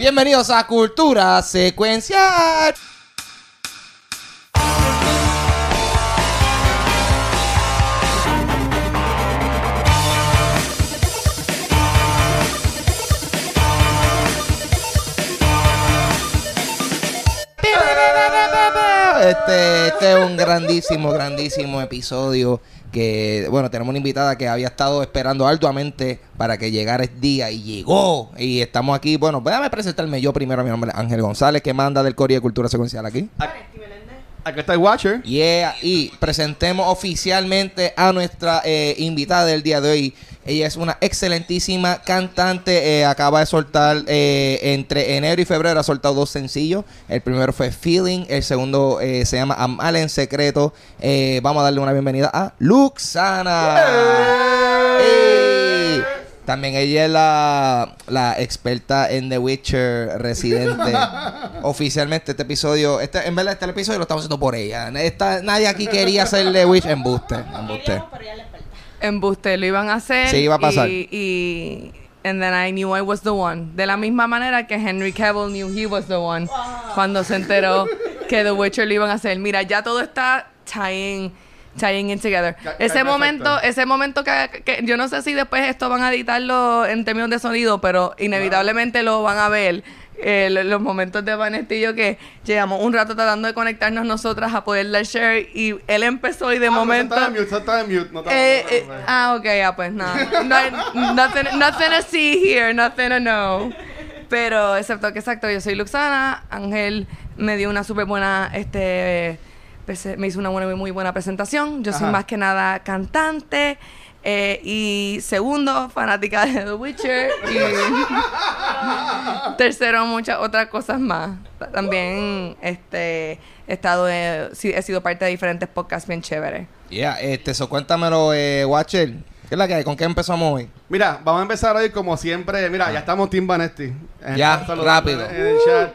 Bienvenidos a Cultura Secuencial. Este, este es un grandísimo, grandísimo episodio que, bueno, tenemos una invitada que había estado esperando arduamente para que llegara el día y llegó. Y estamos aquí, bueno, déjame presentarme yo primero, mi nombre es Ángel González, que manda del Corea de Cultura Secuencial aquí. Aquí está el Watcher. Yeah, y presentemos oficialmente a nuestra eh, invitada del día de hoy. Ella es una excelentísima cantante. eh, acaba de soltar eh, entre enero y febrero ha soltado dos sencillos. El primero fue Feeling, el segundo se llama Amal en secreto. Vamos a darle una bienvenida a Luxana. Ey. También ella es la, la experta en The Witcher residente. Oficialmente este episodio, este, en verdad este episodio lo estamos haciendo por ella. Esta- nadie aquí quería hacer The Witcher embuste, embuste. Embuste, lo iban a hacer. Sí, iba a pasar. Y, y and then I knew I was the one. De la misma manera que Henry Cavill knew he was the one cuando se enteró que The Witcher lo iban a hacer. Mira, ya todo está tying, tying in together. Ca- ese momento, ese momento que, que yo no sé si después esto van a editarlo en términos de sonido, pero inevitablemente lo van a ver. eh, lo- los momentos de yo que llevamos un rato tratando de conectarnos nosotras a poder dar share y él empezó y de Ah, momento Está en mute, está en mute. No eh, eh, ah, ok, ya pues nada. No nothing, nothing to see here, nothing to know. Pero excepto que exacto, yo soy Luxana, Ángel me dio una súper buena, este, me hizo una buena, muy buena presentación. Yo soy más que nada cantante. eh, y segundo, fanática de The Witcher. Y tercero, muchas otras cosas más. También este, he estado, eh, he sido parte de diferentes podcasts bien chéveres. Yeah, este, so cuéntamelo, eh, Watcher. ¿Qué es la que hay? ¿Con qué empezamos hoy? Mira, vamos a empezar hoy como siempre. Mira, ya estamos Team Vanetti. Eh, Ya, rápido. En el chat.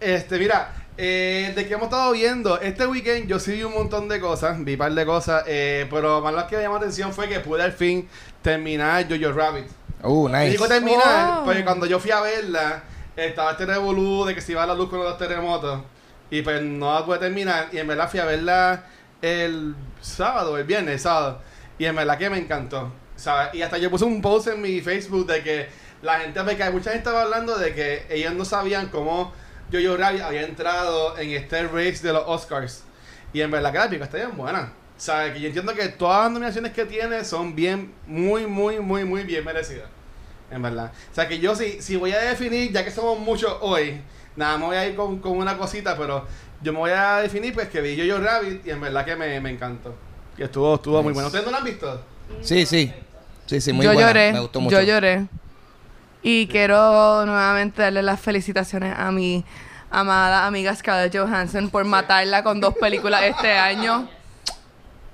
Este, mira, eh, de que hemos estado viendo, este weekend yo sí vi un montón de cosas, vi un par de cosas, eh, pero más lo que me llamó la atención fue que pude al fin terminar Jojo Rabbit. Uh, Y nice. digo terminar, Oh. porque cuando yo fui a verla, estaba este revolú de que se iba la luz con los dos terremotos. Y pues no la pude terminar. Y en verdad fui a verla el sábado, el viernes, el sábado. Y en verdad que me encantó. ¿sabes? Y hasta yo puse un post en mi Facebook de que la gente, porque mucha gente estaba hablando de que ellos no sabían cómo Jojo Rabbit había entrado en este race de los Oscars. Y en verdad que la película está bien buena. ¿Sabes? Que yo entiendo que todas las nominaciones que tiene son bien, muy, muy, muy, muy bien merecidas. En verdad. O sea que yo si, si voy a definir, ya que somos muchos hoy, nada, me voy a ir con, con una cosita, pero yo me voy a definir pues que vi Jojo Rabbit y en verdad que me, me encantó. Que estuvo, estuvo muy bueno. ¿Ustedes no lo han visto? Sí, sí. Sí, sí, muy yo buena. lloré, Me gustó mucho. yo lloré. Y quiero nuevamente darle las felicitaciones a mi amada amiga Scarlett Johansson por matarla con dos películas este año.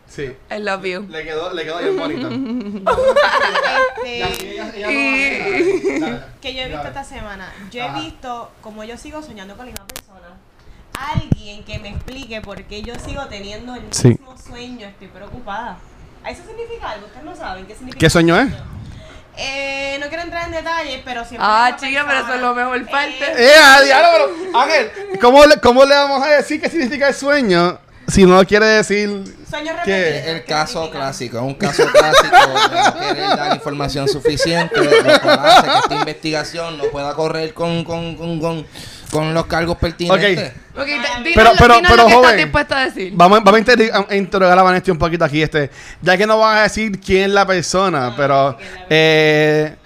Sí. I love you. Le quedó, le quedó bien bonito. Este, que yo he visto esta semana. Yo Ajá. he visto, como yo sigo soñando con la misma persona, alguien que me explique por qué yo sigo teniendo el Sí. mismo sueño. Estoy preocupada. ¿Eso significa algo? ¿Ustedes no saben qué significa? ¿Qué sueño es? Eh, no quiero entrar en detalles, pero siempre. Ah, chica, pero eso es lo mejor parte. Eh, ¡Eh, a diablo! pero, Ángel, ¿cómo le, ¿cómo le vamos a decir qué significa el sueño si no quiere decir sueño ¿Qué? repetido. El ¿qué caso significa? clásico, es un caso clásico de no querer dar información suficiente, lo cual hace que esta investigación no pueda correr con, con, con, con, con los cargos pertinentes. Ok, d- Pero- dinos, pero- dinos pero, lo que joven. estás dispuesta a decir. Vamos, vamos a, inter- a interrogar a Vanesti un poquito aquí, este, ya que no van a decir quién es la persona, pero eh,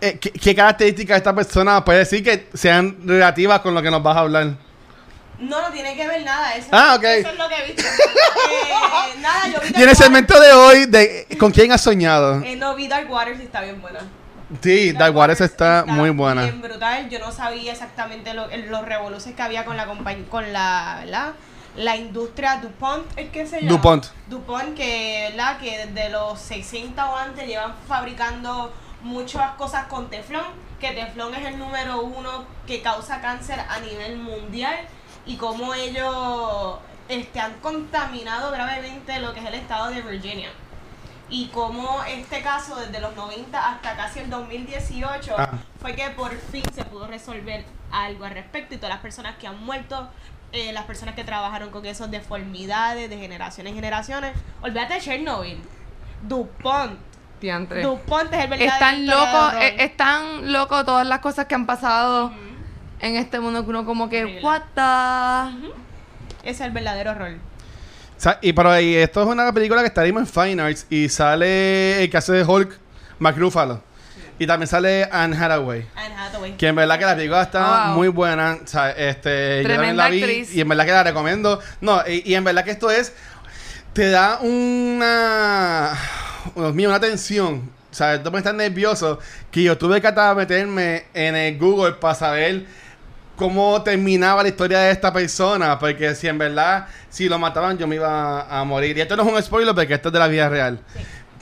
eh, ¿qué, qué características esta persona puede decir que sean relativas con lo que nos vas a hablar? No, no tiene que ver nada. Eso, Ah, ok. Eso es lo que he visto. Eh, nada, yo vi Y en el segmento de hoy, de ¿con quién has soñado? Eh, no, vi Dark Waters y está bien buena. Sí, Dark Waters está muy buena. Bien brutal. Yo no sabía exactamente lo- los revoluciones que había con la compañía, con la, ¿verdad? La industria DuPont, ¿es que se llama? DuPont. DuPont, que, ¿verdad? Que desde los 60 o antes llevan fabricando muchas cosas con teflón, que teflón es el número uno que causa cáncer a nivel mundial y cómo ellos este, han contaminado gravemente lo que es el estado de Virginia. Y cómo este caso desde los 90 hasta casi el 2018 Ah. fue que por fin se pudo resolver algo al respecto y todas las personas que han muerto, eh, las personas que trabajaron con esas deformidades de generaciones en generaciones, olvídate de Chernobyl, DuPont, Diantre. DuPont es el verdadero Están locos, eh, están locos todas las cosas que han pasado en este mundo que uno como que, Horrible. what the... Ese es el verdadero horror. Y pero y esto es una película que estaremos en Fine Arts y sale el que hace de Hulk, Mark Ruffalo. Y también sale Anne Hathaway. Anne Hathaway. Que en verdad que la película está Oh, wow. muy buena. O sea, este, yo también la vi actriz. y en verdad que la recomiendo. No, y, y en verdad que esto es. Te da una. Dios mío, una tensión. O sea, tú me estás nervioso. Que yo tuve que hasta meterme en el Google para saber cómo terminaba la historia de esta persona. Porque si en verdad, si lo mataban, yo me iba a morir. Y esto no es un spoiler porque esto es de la vida real.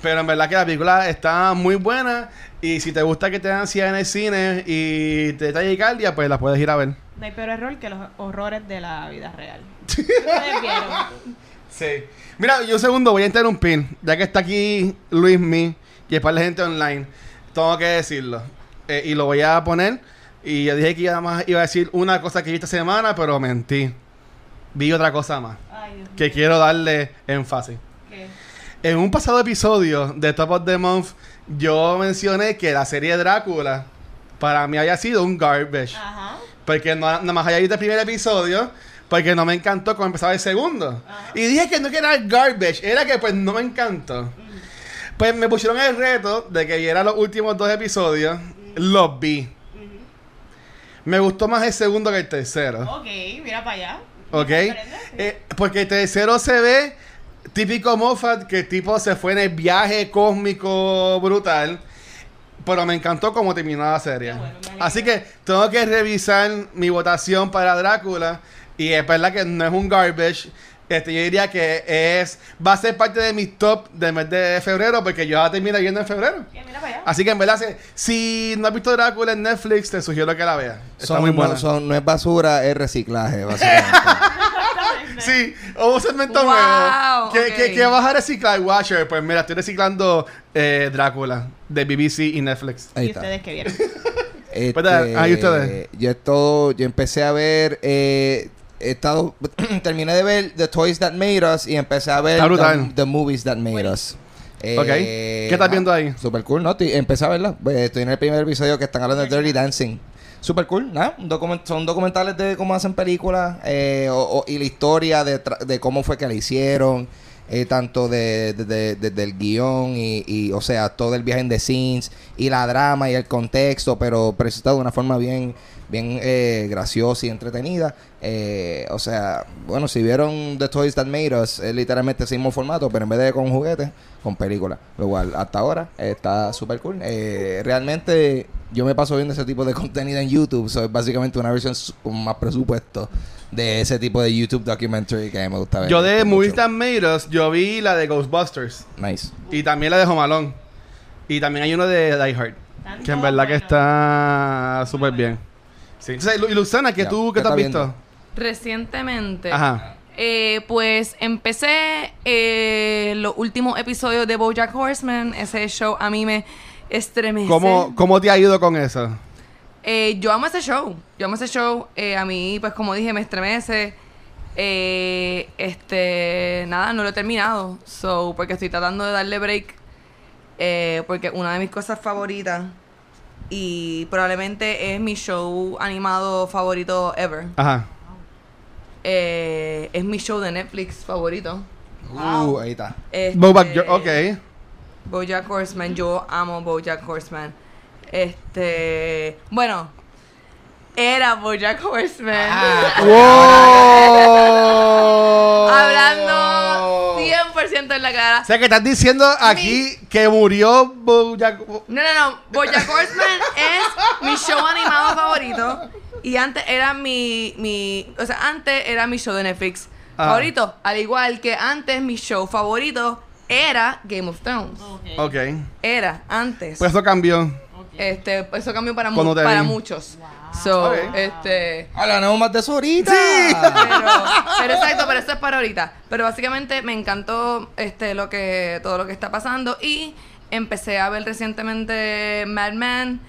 Pero en verdad que la película está muy buena. Y si te gusta que te dan ansiedad en el cine y te da taquicardia, pues la puedes ir a ver. No hay peor error que los horrores de la vida real. Sí. Mira, yo un segundo voy a interrumpir. Ya que está aquí Luis Mi y es para la gente online, tengo que decirlo. Eh, y lo voy a poner. Y yo dije que iba, más, iba a decir una cosa que vi esta semana, pero mentí. Vi otra cosa más. Ay, Dios Que quiero darle énfasis. ¿Qué? En un pasado episodio de Top of the Month, yo mencioné que la serie Drácula para mí había sido un garbage. Ajá. Porque no, nada más había visto el primer episodio. Porque no me encantó cómo empezaba el segundo. Ajá. Y dije que no que era garbage. Era que pues no me encantó. Pues me pusieron el reto de que viera los últimos dos episodios. Los vi. Me gustó más el segundo que el tercero. Ok, mira para allá. ¿Ok? Eh, porque el tercero se ve típico Moffat, que el tipo se fue en el viaje cósmico brutal. Pero me encantó cómo terminó la serie. Bueno. Así que tengo que revisar mi votación para Drácula. Y es verdad que no es un garbage. Este, yo diría que es va a ser parte de mi top del mes de febrero, porque yo la termino viendo en febrero. Ya, mira para allá. Así que en verdad, si- si no has visto Drácula en Netflix, te sugiero que la veas. Está Son- muy buena. No, son- no es basura, es reciclaje, básicamente. Sí, o un segmento Wow, nuevo. ¿Qué, ok. qué- qué vas a reciclar, Watcher? Pues mira, estoy reciclando eh, Drácula de BBC y Netflix. Ahí ¿Y está. ustedes qué vieron? Este, Pues, ah, ¿y ustedes? Yo esto, yo empecé a ver, eh, he estado, terminé de ver The Toys That Made Us y empecé a ver the, The Movies That Made Us. Eh, Ok. ¿Qué estás viendo ahí? Super cool, ¿no? Empecé a verla. Pues, Estoy en el primer episodio que están hablando de Dirty Dancing. Super cool, ¿no? Document- son documentales de cómo hacen películas eh, y la historia de, tra- de cómo fue que la hicieron. eh, tanto de, de- guion y, y, o sea, todo el viaje en the scenes y la drama y el contexto, pero presentado de una forma bien, bien eh, graciosa y entretenida. Eh, o sea, bueno, si vieron The Toys That Made Us, es literalmente ese mismo formato, pero en vez de con juguetes, con película. Lo cual, hasta ahora, eh, está súper cool. Eh, realmente, yo me paso viendo ese tipo de contenido en YouTube, so, es básicamente una versión con más presupuesto de ese tipo de YouTube documentary que me gusta ver. Yo de. Movies That Made Us, yo vi la de Ghostbusters. Nice. Y también la de Home Alone. Y también hay uno de Die Hard. Que en verdad que está súper bien. Sí. Entonces, Lu- y Luzana, ¿qué Ya, tú ¿qué qué te has está visto? viendo? Recientemente, Ajá. eh, pues empecé eh, los últimos episodios de BoJack Horseman. Ese show a mí me estremece. ¿Cómo, ¿Cómo te ha ido con eso? Eh, yo amo ese show. Yo amo ese show. Eh, a mí, pues como dije, me estremece. Eh, este, nada, no lo he terminado. So, porque estoy tratando de darle break. Eh, porque una de mis cosas favoritas y probablemente es mi show animado favorito ever. Ajá. Eh, es mi show de Netflix favorito. Uh, ahí está. Este, Boback, yo- ok. BoJack Horseman, yo amo BoJack Horseman. Este, bueno, era BoJack Horseman. Ah. ¡Wow! Hablando 100% en la cara. O sea que estás diciendo aquí que murió Bojack... No, no, no. BoJack Horseman es mi show animado favorito. Y antes era mi, mi, o sea, antes era mi show de Netflix Ah. favorito. Al igual que antes mi show favorito era Game of Thrones. Ok. Era, antes. Pues eso cambió. Este, eso cambió para, mu- Cuando te para vi. muchos. So, Ok. este, Hablaremos más de eso ahorita. pero, pero exacto, pero eso es para ahorita. Pero básicamente me encantó este lo que todo lo que está pasando y empecé a ver recientemente Mad Men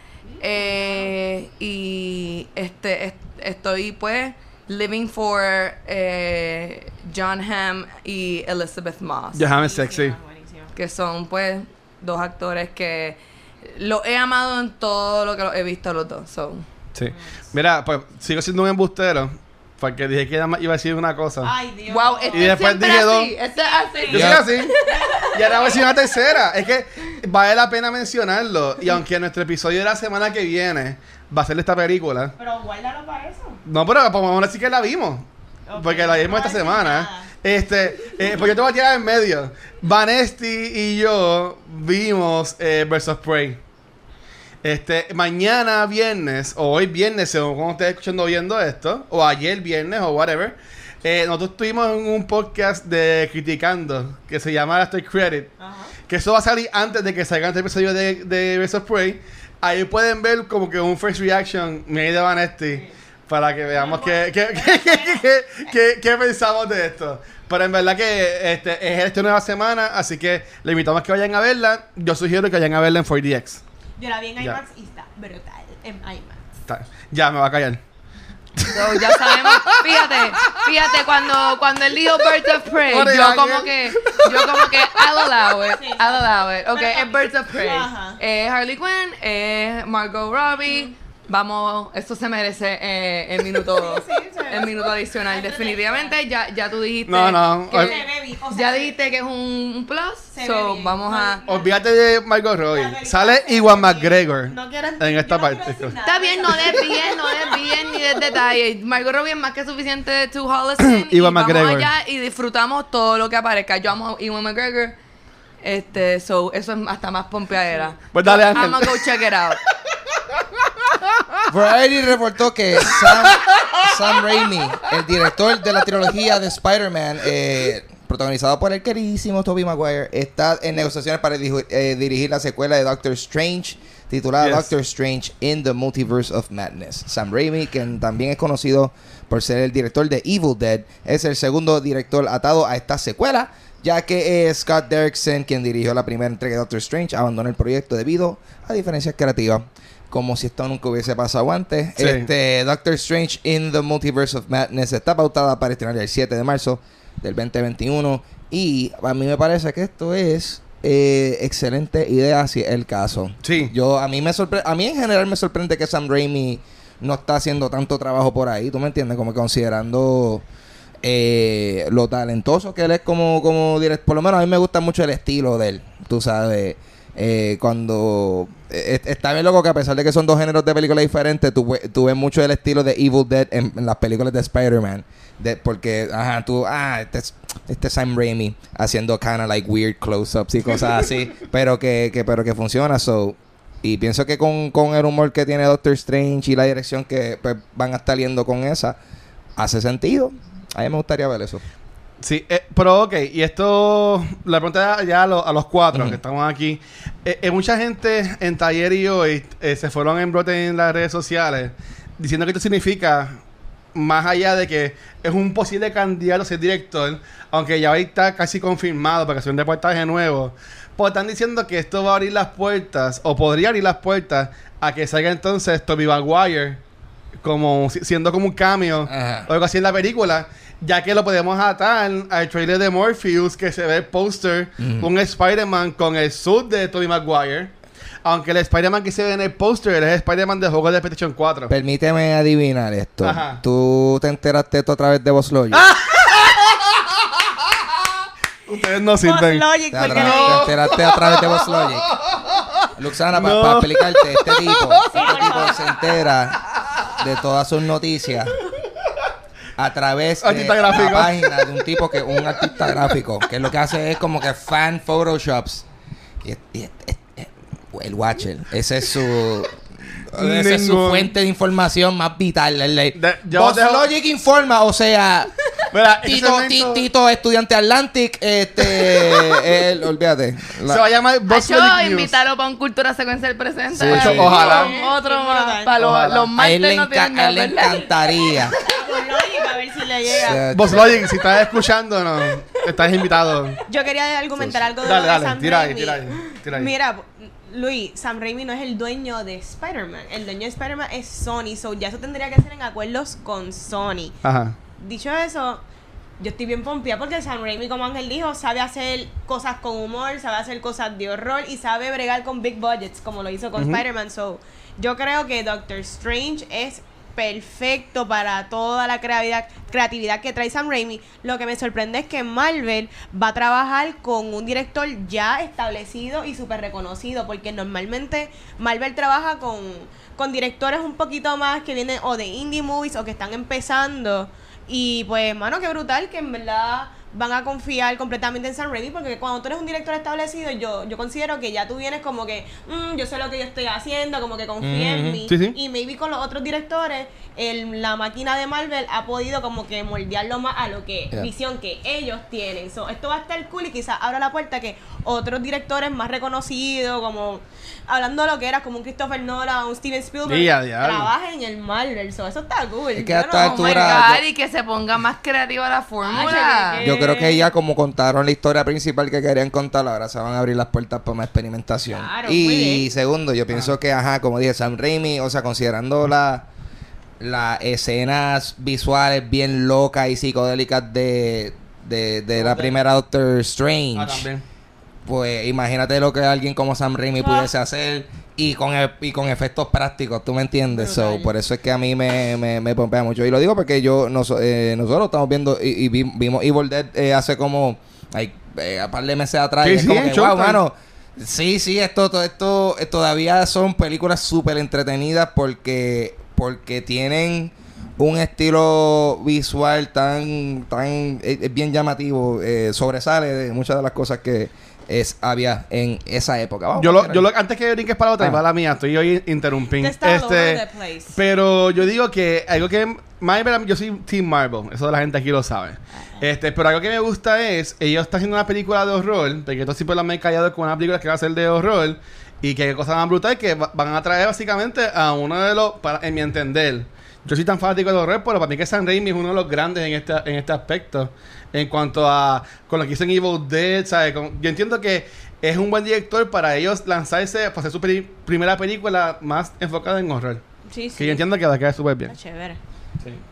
eh, y este est- estoy pues living for eh, John Hamm y Elizabeth Moss, Déjame sexy. Buenísima. que son pues dos actores que los he amado en todo lo que los he visto los dos. So. Sí. Mira, pues sigo siendo un embustero. Porque dije que iba a decir una cosa. Ay, Dios. Wow, este Y después dije así, dos. este es así. Yo soy así. Y ahora voy a decir una tercera. Es que vale la pena mencionarlo. Y aunque nuestro episodio de la semana que viene va a ser esta película. Pero guárdalo para eso. No, pero pues, vamos a decir que la vimos. Porque la vimos no esta semana. nada. Este, eh, pues yo te voy a tirar en medio. Vanesti y yo vimos eh, Versus Prey. Este, mañana viernes, o hoy viernes, según cuando estés escuchando o viendo esto, o ayer viernes, o whatever, eh, nosotros estuvimos en un podcast de Criticando, que se llama After Credit, Ajá. que eso va a salir antes de que salga este episodio de, de Versus Prey. Ahí pueden ver como que un first reaction made de Vanesti para que veamos qué- qué pensamos de esto. Pero en verdad que este, es esta nueva semana, así que le invitamos a que vayan a verla. Yo sugiero que vayan a verla en 4DX. Yo la vi en Ya. IMAX y está brutal. En IMAX. Está- Ya, me va a callar. So, ya sabemos, fíjate, fíjate cuando, cuando él dijo Birds of Prey, yo ángel. como que, yo como que, I'll allow it, Sí. I'll allow it, ok, es Birds of Prey, es Harley Quinn, es Margot Robbie, vamos, esto se merece eh, el minuto, Sí, el minuto adicional, definitivamente, ya, ya tú dijiste, No, no, que- o sea, ya dijiste que es un, un plus, Se ve so bien. vamos a, Olvídate de Margot Robbie. Sale Iwan. McGregor No quiero- en esta parte. decir nada. Está bien, no desvíen, no desvíen ni des detalles. Margot Robbie es más que suficiente de Two Holliston. y vamos McGregor. allá y disfrutamos todo lo que aparezca. Yo amo a Ewan McGregor. Este, so, eso es hasta más pompeadera. Pues dale, Ángel. I'm gonna go check it out. Variety reportó que Sam, Sam Raimi, el director de la trilogía de Spider-Man, eh, protagonizado por el queridísimo Tobey Maguire, está en negociaciones para eh, dirigir la secuela de Doctor Strange, titulada Yes. Doctor Strange in the Multiverse of Madness. Sam Raimi, quien también es conocido por ser el director de Evil Dead, es el segundo director atado a esta secuela. Ya que eh, Scott Derrickson, quien dirigió la primera entrega de Doctor Strange, abandonó el proyecto debido a diferencias creativas como si esto nunca hubiese pasado antes. Sí. Este, Doctor Strange in the Multiverse of Madness está pautada para estrenar el 7 de marzo del 2021. Y a mí me parece que esto es eh, excelente idea si es el caso. Sí. Yo, a mí me sorprende, a mí en general me sorprende que Sam Raimi no está haciendo tanto trabajo por ahí. ¿Tú me entiendes? Como considerando eh, lo talentoso que él es como, como director. Por lo menos a mí me gusta mucho el estilo de él. Tú sabes, eh, cuando... eh, está bien loco que a pesar de que son dos géneros de películas diferentes, tú, tú ves mucho el estilo de Evil Dead en, en las películas de Spider-Man. De, porque, ajá, tú, ah, este es, este es Sam Raimi haciendo kind of like weird close-ups y cosas así, pero que, que, pero que funciona, so... Y pienso que con, con el humor que tiene Doctor Strange y la dirección que pues, van a estar yendo con esa, hace sentido. A mí me gustaría ver eso. Sí, eh, pero ok, y esto, la pregunta ya a, lo- a los cuatro Ujú. que estamos aquí. Eh, eh, mucha gente en taller y hoy eh, se fueron en brote en las redes sociales diciendo que esto significa, más allá de que es un posible candidato a ser director, aunque ya ahí está casi confirmado para que sea un reportaje nuevo, pues están diciendo que esto va a abrir las puertas, o podría abrir las puertas, a que salga entonces Toby Maguire como si- siendo como un cameo Ajá. o algo así en la película, ya que lo podemos atar al trailer de Morpheus que se ve el póster, Ujú. un Spider-Man con el suit de Tobey Maguire. Aunque el Spider-Man que se ve en el póster es Spider-Man de juego de PlayStation 4. Permíteme adivinar esto. Ajá. ¿Tú te enteraste esto a través de Boss Logic? Ustedes no sirven. Logic, ¿Te, porque te enteraste a través de Boss Logic? Luxana, para No. explicarte, este tipo, este tipo se entera de todas sus noticias a través de la página de un tipo que un artista gráfico, que lo que hace es como que fan photoshops. Y, y- y- el Watcher, ese es su esa es su fuente de información más vital. el- el- De- yo Boss dejo- Logic informa, o sea, Mira, Tito, segmento Tito, estudiante Atlantic, este, olvídate. La- Se va a llamar Boss Logic News. invítalo para un Cultura Secuencial presente. Sí, ojalá. Otro más. Para los, los a él le, martes no enca- tienen a nada, él le encantaría. Ver si le llega. Boss Logic, si estás escuchando, no, estás invitado. Yo quería argumentar algo de Dale, lo de dale, Sam tira ahí, Raimi. tira ahí, tira ahí. Mira, Luis, Sam Raimi no es el dueño de Spider-Man. El dueño de Spider-Man es Sony. So ya eso tendría que ser en acuerdos con Sony. Ajá. Dicho eso, yo estoy bien pompía porque Sam Raimi, como Ángel dijo, sabe hacer cosas con humor, sabe hacer cosas de horror y sabe bregar con big budgets, como lo hizo con Ujú. Spider-Man. So, yo creo que Doctor Strange es perfecto para toda la creatividad, que trae Sam Raimi. Lo que me sorprende es que Marvel va a trabajar con un director ya establecido y súper reconocido, porque normalmente Marvel trabaja con, con directores un poquito más que vienen o de indie movies o que están empezando. Y pues, mano, qué brutal que en verdad van a confiar completamente en Sam Raimi porque cuando tú eres un director establecido yo yo considero que ya tú vienes como que "Mm, yo sé lo que yo estoy haciendo como que confía en mí Sí, sí. y maybe con los otros directores el, la máquina de Marvel ha podido como que moldearlo más a lo que Yeah. visión que ellos tienen so, esto va a estar cool y quizás abra la puerta que otros directores más reconocidos como hablando de lo que era como un Christopher Nolan un Steven Spielberg Y a diablo. trabajen en el Marvel so, eso está cool Es que a no- Oh my altura, God, yo- y que se ponga más creativa la fórmula. Yo creo que ya como contaron la historia principal que querían contar, ahora se van a abrir las puertas para más experimentación. Claro, y segundo, yo pienso que, ajá, como dije, Sam Raimi, o sea, considerando la las escenas visuales bien locas y psicodélicas de, de, de la primera Doctor Strange, Ah, también. Pues imagínate lo que alguien como Sam Raimi Ah. pudiese hacer y con e- y con efectos prácticos, ¿tú me entiendes? So, por eso es que a mí me, me, me pompea mucho. Y lo digo porque yo noso- eh, nosotros estamos viendo y, y vi- vimos Evil Dead eh, hace como like, eh, a par de meses atrás. Sí, y es sí, como que, wow, mano. Sí, sí, esto, todo esto eh, todavía son películas súper entretenidas porque, porque tienen un estilo visual tan, tan eh, es bien llamativo, eh, sobresale de muchas de las cosas que es había en esa época. Vamos Yo lo, yo lo, antes que brinques para la otra, Ah. y va la mía, estoy hoy interrumpiendo. Este, pero yo digo que algo que Marvel, yo soy Team Marvel, eso la gente aquí lo sabe. Este, pero algo que me gusta es, ellos están haciendo una película de horror, porque estos siempre lo han callado con una película que va a ser de horror, y que cosa más brutal que va- van a traer básicamente a uno de los, para, en mi entender, yo soy tan fanático del horror, pero para mí que Sam Raimi es uno de los grandes en este, en este aspecto. En cuanto a con lo que hizo en Evil Dead, ¿sabes? Con- yo entiendo que es un buen director para ellos lanzarse, para hacer su primera película más enfocada en horror. Sí, sí. Que yo entiendo que va a quedar súper bien. Está chévere.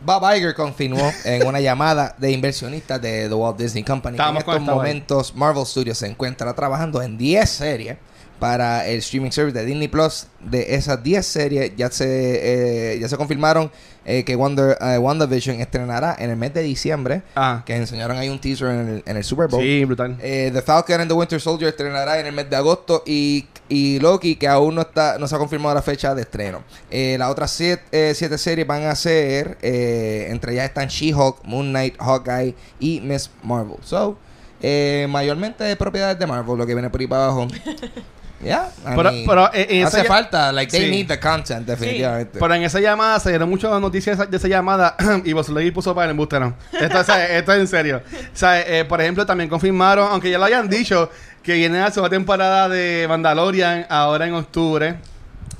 Bob Iger confirmó en una llamada de inversionistas de The Walt Disney Company que en estos esta momentos Marvel Studios se encuentra trabajando en 10 series para el streaming service de Disney Plus. De esas 10 series ya se, eh, ya se confirmaron eh, que Wonder, eh, WandaVision estrenará en el mes de diciembre, Ah, que enseñaron ahí un teaser en el, en el Super Bowl. sí, brutal. Eh, the Falcon and the Winter Soldier estrenará en el mes de agosto y, y Loki, que aún no está no se ha confirmado la fecha de estreno. Eh, las otras siete, eh, siete series van a ser, eh, entre ellas están She-Hulk, Moon Knight, Hawkeye y Miss Marvel. So, eh, mayormente de propiedades de Marvel, lo que viene por ahí para abajo. Ya, I Pero- mean, pero, eh, hace falta, like they Sí. need the content, definitivamente. Pero en esa llamada se dieron muchas noticias de esa- de esa llamada y vos le puso para el embuste, no. Esto, o sea, esto es en serio. O sea, eh, por ejemplo, también confirmaron, aunque ya lo hayan dicho, que viene la segunda temporada de Mandalorian ahora en octubre.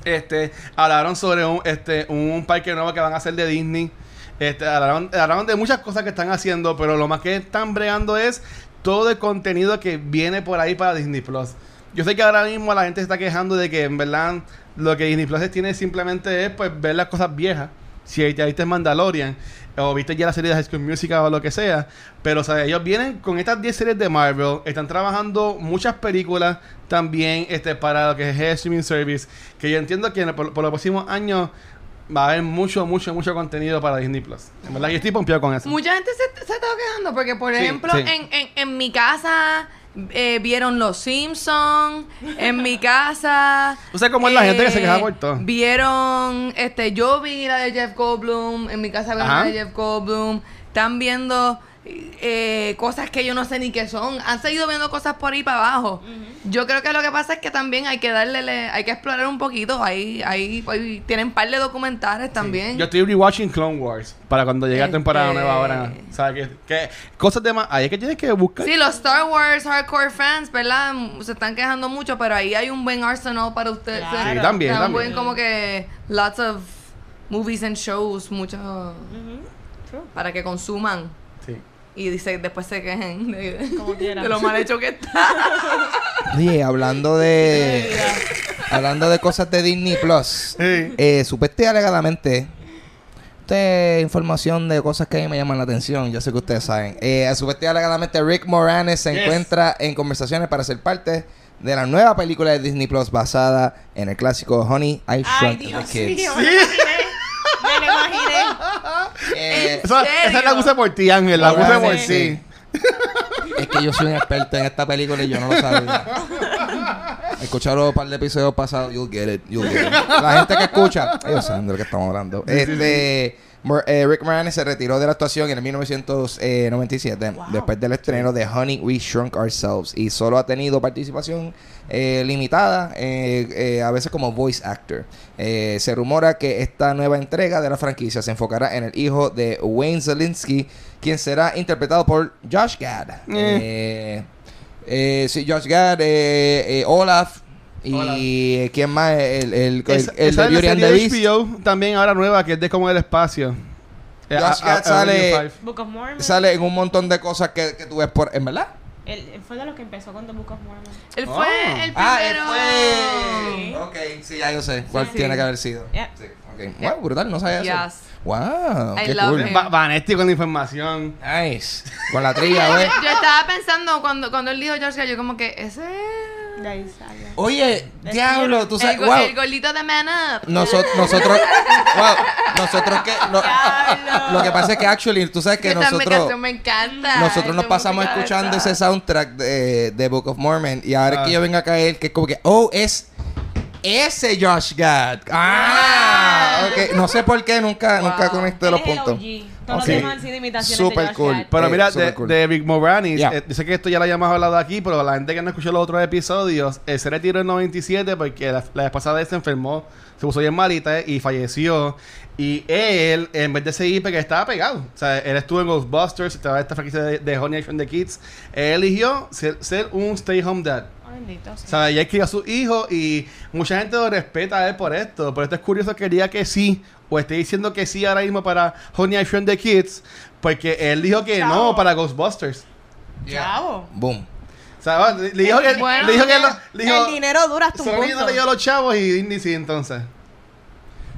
Este, hablaron sobre un, este, un parque nuevo que van a hacer de Disney. Este, hablaron, hablaron de muchas cosas que están haciendo, pero lo más que están bregando es todo el contenido que viene por ahí para Disney Plus. Yo sé que ahora mismo la gente se está quejando de que en verdad lo que Disney Plus tiene simplemente es pues ver las cosas viejas. Si ya viste Mandalorian o viste ya la serie de High School Musical o lo que sea, pero o sea, ellos vienen con estas 10 series de Marvel, están trabajando muchas películas también este para lo que es el streaming service, que yo entiendo que por, por los próximos años va a haber mucho, mucho, mucho contenido para Disney Plus. En verdad, yo estoy pompeado con eso. Mucha gente se, se estaba quejando porque, por Sí, ejemplo, sí. En, en, en mi casa eh, vieron Los Simpsons. En mi casa. ¿Tú sabes cómo es la gente que se queja por todo? Vieron, este, yo vi la de Jeff Goldblum. En mi casa Ajá. la de Jeff Goldblum. Están viendo eh, cosas que yo no sé ni qué son. Han seguido viendo cosas por ahí para abajo. Yo creo que lo que pasa es que también hay que darle, le- hay que explorar un poquito. Ahí, ahí, ahí tienen par de documentales también. Yo estoy rewatching Clone Wars para cuando llegue la temporada Este- nueva ahora. ¿Sabes qué? qué cosas de más. Ahí es que tienes que buscar. Sí, los Star Wars hardcore fans, ¿verdad? Se están quejando mucho, pero ahí hay un buen arsenal para ustedes. Claro. Sí, también, Un también. buen como que lots of movies and shows, mucho Ujú. True. para que consuman. Y dice, después se quejen de, Como quieran. de lo mal hecho que está. Oye, hablando de. hablando de cosas de Disney Plus. Sí. Eh, alegadamente. Esta es información de cosas que a mí me llaman la atención. Yo sé que ustedes saben. Eh, supuestamente y alegadamente Rick Moranis se Yes. encuentra en conversaciones para ser parte de la nueva película de Disney Plus basada en el clásico Honey I Ay, Shrunk Dios the Kids. mío, lo imaginé. Me lo imaginé. Eh, Esa, esa la puse por ti, Ángel. La puse por Sí. ti. Es que yo soy un experto en esta película y yo no lo sabía. Escucharon un par de episodios pasados, you'll get it, you'll get it. La gente que escucha, ellos saben de lo que estamos hablando. Este, Mor- eh, Rick Moranis se retiró de la actuación en el 1997 Wow. después del estreno de Honey We Shrunk Ourselves y solo ha tenido participación eh, limitada, eh, eh, a veces como voice actor. Eh, se rumora que esta nueva entrega de la franquicia se enfocará en el hijo de Wayne Zelinsky, quien será interpretado por Josh Gad. Eh, eh, sí, Josh Gad, eh, eh, Olaf y Olaf. eh, quién más, el, el, el, Esa- el de es Beauty and the Beast. HBO también ahora nueva, que es de como el espacio. Eh, Josh a- a- sale-. Book of Mormon. Sale en un montón de cosas que, que tú ves por, ¿en verdad? Él, él fue de los que empezó con The Book of Mormon. Él Oh. fue el primero. Ah, él fue. Ok, sí, ya yo sé cuál Sí. tiene que haber sido. Yeah. Sí, ok. Wow, brutal, no sabía eso. Yes. Wow, I qué love cool. him. Va- Vanetti con la información. Nice. Con la trilla, güey. Yo estaba pensando cuando, cuando él dijo George Gad, yo como que ese De ahí salió. Oye, diablo, tú el, sabes, go- wow. el gordito de Man Up. Nosotros, nosotros, wow, nosotros que, no- Diablo. lo que pasa es que actually, tú sabes que Esta nosotros, me encanta. nosotros nos pasamos escuchando ese soundtrack de, de Book of Mormon y ahora Ah. que yo venga a caer, que es como que, oh, es ese Josh Gad. Ah, ok. No sé por qué, nunca, Wow. nunca conecté los el puntos. OG. Todos Ok. los demás han sido imitaciones Super de cool. Pero Eh, mira, super de, cool. de Rick Moranis, Ya. eh, yo sé que esto ya lo habíamos hablado aquí, pero la gente que no escuchó los otros episodios, eh, se retiró en 97 porque la, la vez pasada él se enfermó, se puso bien malita eh, y falleció. Y él, en vez de seguir, porque estaba pegado. O sea, él estuvo en Ghostbusters, estaba en esta franquicia de, de Honey Shrunk the Kids. Él eligió ser, ser un stay home dad. Bendito, sí. O sea, ella crió a su hijo y mucha gente lo respeta a él por esto. Pero esto es curioso que diga que sí, o esté diciendo que sí ahora mismo para Honey I Shrunk the Kids, porque él dijo que Chavo. no para Ghostbusters. Chavo. Boom. O sea, le dijo que, Bueno, le dijo que lo- le dijo, el dinero dura hasta un punto. no le dio a los chavos y Disney sí, entonces.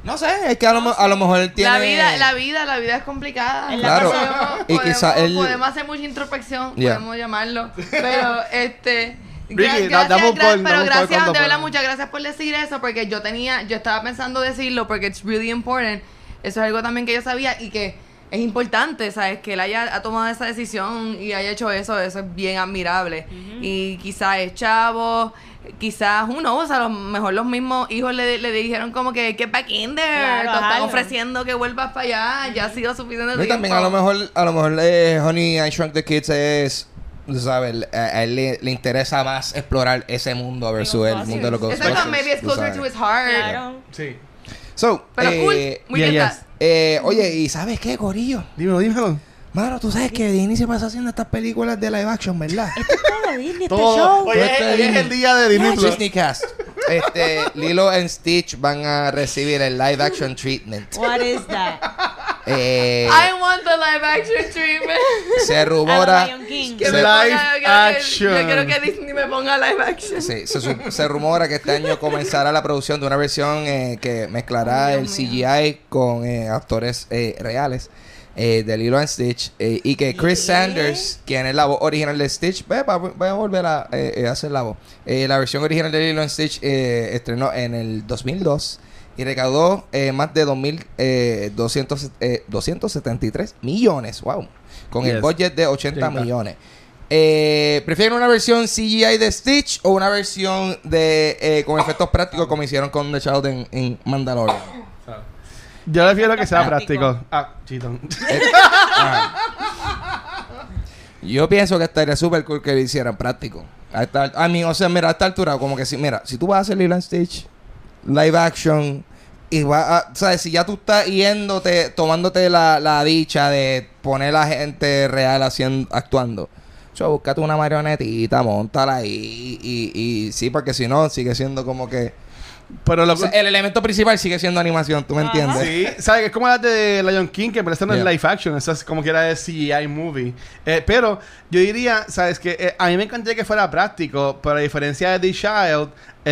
No sé, es que a lo, mo- a lo mejor él tiene... La vida, la vida, la vida es complicada. En la Claro. Podemos- Y quizá podemos- él- Podemos hacer mucha introspección, Yeah. podemos llamarlo. Pero, este. Ricky, gra- da- dame un call, pero gracias, de verdad, muchas gracias por decir eso, porque yo tenía, yo estaba pensando decirlo porque it's really important. Eso es algo también que yo sabía y que es importante, ¿sabes? Que él haya ha tomado esa decisión y haya hecho eso, eso es bien admirable. Y quizás es chavo, quizás uno, o sea, a lo mejor los mismos hijos le, le dijeron como que get back in there, Claro, te están ofreciendo que vuelvas para allá, ya ha sido suficiente y también a lo mejor, a lo mejor eh, Honey I Shrunk the Kids es, sabes, a, a él le, le interesa más explorar ese mundo versus el mundo de los Exacto, Ghostbusters. maybe it's closer to his heart. Claro. Sí. So, Pero eh, cool, muy yeah, bien. yes. eh, oye, ¿y sabes qué, Corillo? Dímelo, dímelo. Mano, tú sabes que Disney se pasa haciendo estas películas de live action, ¿verdad? Esto es todo Disney, este Todo. show. Oye, hoy es Disney. el día de Disney Plus. Disney Cast. Este, Lilo and Stitch van a recibir el live action treatment. What is that? Eh, I want the live action treatment. se rumora. King. Que me Live ponga- que- action. Yo quiero que Disney me ponga live action. Sí, se, se rumora que este año comenzará la producción de una versión eh, que mezclará el mío. CGI con eh, actores eh, reales eh, de Lilo and Stitch eh, y que Chris. Sanders, quien es la voz original de Stitch, ve, va, va a volver a hacer la voz. Eh, la versión original de Lilo and Stitch eh, estrenó en el 2002 y recaudó eh, más de 2.000, eh, 200, eh, 273 millones, wow, con el budget de 80 80. millones. Eh, ¿Prefieren una versión CGI de Stitch o una versión de eh, con efectos prácticos como hicieron con The Child en, en Mandalorian? Yo prefiero que sea Práctico. práctico. Ah, chitón. Ajá. Yo pienso que estaría súper cool que lo hicieran práctico. A esta, a mí, o sea, mira, a esta altura, como que si, mira, si tú vas a hacer Lilo Stitch, live action, y vas a, ¿sabes? Si ya tú estás yéndote, tomándote la, la dicha de poner a la gente real haciendo, actuando. Yo, búscate una marionetita, montala ahí, y, y sí, porque si no, sigue siendo como que... Pero lo o sea, el elemento principal sigue siendo animación, ¿tú me Ajá. entiendes? Sí, ¿sabes? Es como la de Lion King, que parece no es Yeah. live action, eso es como que era de CGI movie. Eh, pero yo diría, ¿sabes? Que eh, a mí me encantaría que fuera práctico, pero a diferencia de The Child,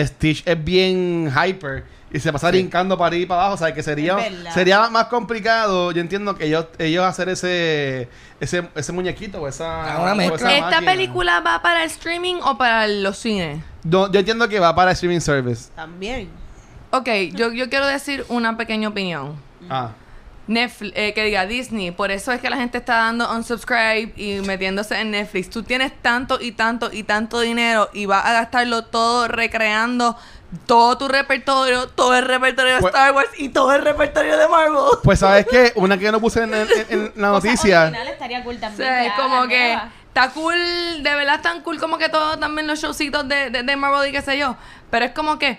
Stitch es bien hyper y se pasa Sí. brincando para arriba y para abajo, ¿sabes? Que sería, sería más complicado, yo entiendo que ellos, ellos hacer ese, ese, ese muñequito o esa, Ah, una o mezcla. esa ¿Esta máquina. película va para el streaming o para los cines? No, yo entiendo que va para streaming service. También. Ok, yo, yo quiero decir una pequeña opinión. Ah. Netflix, eh, que diga Disney, por eso es que la gente está dando unsubscribe y metiéndose en Netflix. Tú tienes tanto y tanto y tanto dinero y vas a gastarlo todo recreando todo tu repertorio, todo el repertorio de Pues- Star Wars y todo el repertorio de Marvel. Pues, ¿sabes qué? Una que yo no puse en, en- en la noticia. originales estaría cool O también. sea, que es como que. Está cool, de verdad tan cool como que todo también los showcitos de, de, de Marvel y qué sé yo. Pero es como que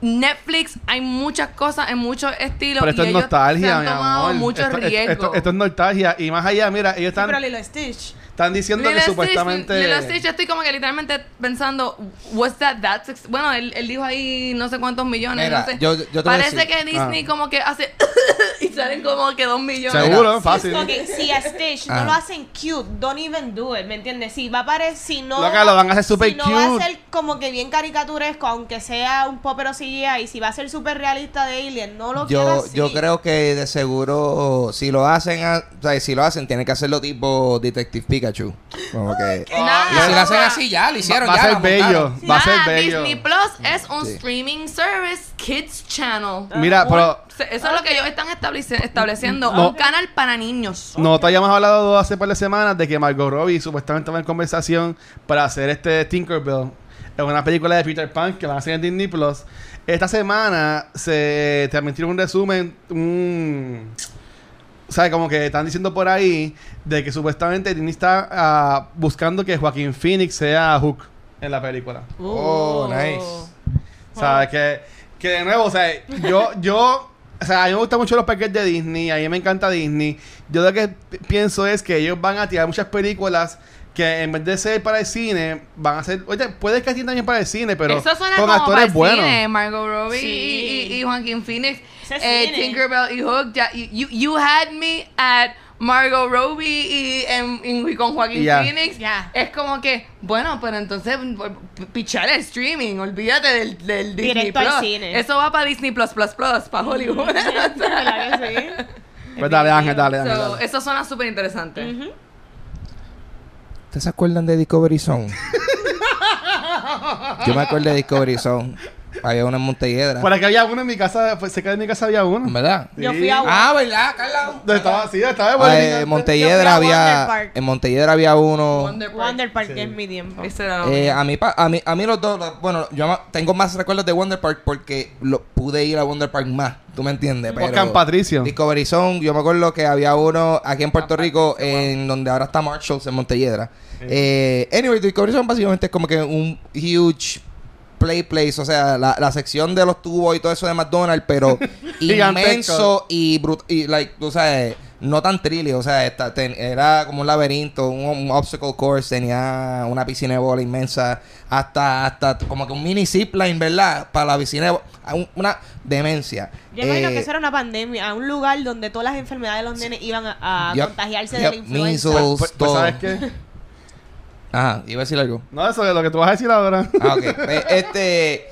Netflix hay muchas cosas en muchos estilos. Pero esto y es ellos nostalgia, se han mi tomado amor. mucho esto, riesgo. esto- esto es nostalgia. Y más allá, mira, ellos Sí, están, pero Lilo Stitch. Están diciendo Lilo que Stitch, supuestamente. Lilo Stitch, yo estoy como que literalmente pensando, was that that Bueno, él, él dijo ahí no sé cuántos millones, Mira, no sé. yo- yo te voy a Parece decir- que Disney Ah. como que hace y salen como que dos millones. Seguro, Mira, fácil. Si a Stitch Ah. no lo hacen cute, don't even do it, ¿me entiendes? Si va a parecer, si no... Loca, lo van a hacer super si no va a ser como que bien caricaturesco, aunque sea un popero CGI, y si va a ser súper realista de Alien, no lo quiero Yo, así. yo creo que de seguro, si lo hacen, a- o sea, si lo hacen, tienen que hacerlo tipo Detective Pikachu. Como que. Nada, y si lo hacen así, ya, lo hicieron, va, ya. a ser bello. Va a ser bello. Disney Plus es un Sí. streaming service Kids Channel. Mira, Un- pero. Eso es lo que ellos están estableci- estableciendo. No. Un canal para niños. Nosotros habíamos hablado hace par de semanas de que Margot Robbie supuestamente va en conversación para hacer este Tinkerbell. Es una película de Peter Pan que van a hacer en Disney Plus. Esta semana se transmitió un resumen, un... sea, como que están diciendo por ahí de que supuestamente Disney está ah, buscando que Joaquín Phoenix sea Hook en la película. Oh, nice. O sea, que, que de nuevo, o sea, yo, yo, o sea, a mí me gustan mucho los paquetes de Disney, a mí me encanta Disney. Yo lo que pi- pienso es que ellos van a tirar muchas películas que en vez de ser para el cine, van a ser, oye, puede que también para el cine, pero Eso suena con como para actores el buenos. cine. Margot Robbie Sí. y, y, y Joaquin Phoenix. Eh, cine. Tinkerbell y Hook. Ya, you, you, had me at Margot Robbie y, en- y con Joaquin Ya. Phoenix. Ya. Es como que, bueno, pero entonces pichar el streaming. Olvídate del, del Disney Directo al Plus. cine. Eso va para Disney Plus Plus Plus, para Hollywood. Pues dale, Ángel, dale, Ángel. So, dale. eso suena súper interesante. ¿Ustedes se acuerdan de Discovery Zone? Yo me acuerdo de Discovery Zone. Había uno en Montelledra. Por aquí había uno en mi casa, pues, cerca de mi casa había uno. ¿Verdad? Yo fui a Ah, ¿verdad, Carla? Estaba, sí, estaba de Ah, en Montelledra Yo fui a Wonder había. Park. En Montelledra había uno. Wonder Park. Wonder Park, Sí. que es mi tiempo. Ese era lo Eh, mío. a, mí, pa- a, mí, a mí los dos, los- bueno, yo tengo más recuerdos de Wonder Park porque lo, pude ir a Wonder Park más, ¿tú me entiendes? Pero Oscar Patricio. Discovery Zone, yo me acuerdo que había uno aquí en Puerto Rico, en donde ahora está Marshalls, en Montelledra. Eh, anyway, Discovery Zone básicamente es como que un huge play place, o sea, la, la sección de los tubos y todo eso de McDonald's, pero inmenso y, brut y like, tú sabes, no tan trilly, o sea, esta- ten- era como un laberinto, un, un obstacle course, tenía una piscina de bola inmensa, hasta, hasta como que un mini zipline, ¿verdad? Para la piscina de bola, una demencia. Yo imagino Eh, que eso era una pandemia, a un lugar donde todas las enfermedades de los nenes iban a, contagiarse yup, de la influenza. measles. Pues, pues. ¿sabes qué? Ajá, iba a decir algo. No, eso es lo que tú vas a decir ahora. Ah, ok. Pues, este.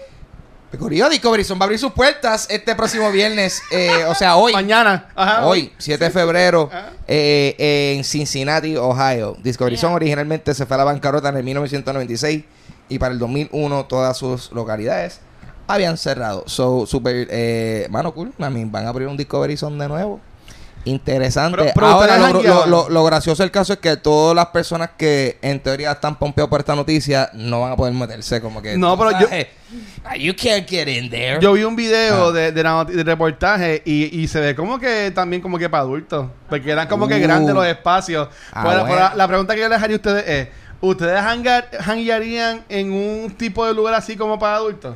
Corillo Discovery Zone va a abrir sus puertas este próximo viernes. eh, o sea, hoy. Mañana. Ajá. Hoy, 7 de febrero, eh, en Cincinnati, Ohio. Discovery Zone originalmente se fue a la bancarrota en el 1996 y para el 2001 todas sus localidades habían cerrado. So, super, eh, mano, cool. A mí van a abrir un Discovery Zone de nuevo. Interesante. Pero- pero Ahora, lo, jangueaban. lo- lo- lo gracioso del caso es que todas las personas que en teoría están pompeados por esta noticia no van a poder meterse como que... No, pero yo- sabes, "Ah, You can't get in there. Yo vi un video Ah. de, de, la de reportaje y, y se ve como que también como que para adultos. Porque eran como que Uh. grandes los espacios. Ah, bueno. la, la pregunta que yo les haría a ustedes es, ¿ustedes hangar- hanguearían en un tipo de lugar así como para adultos?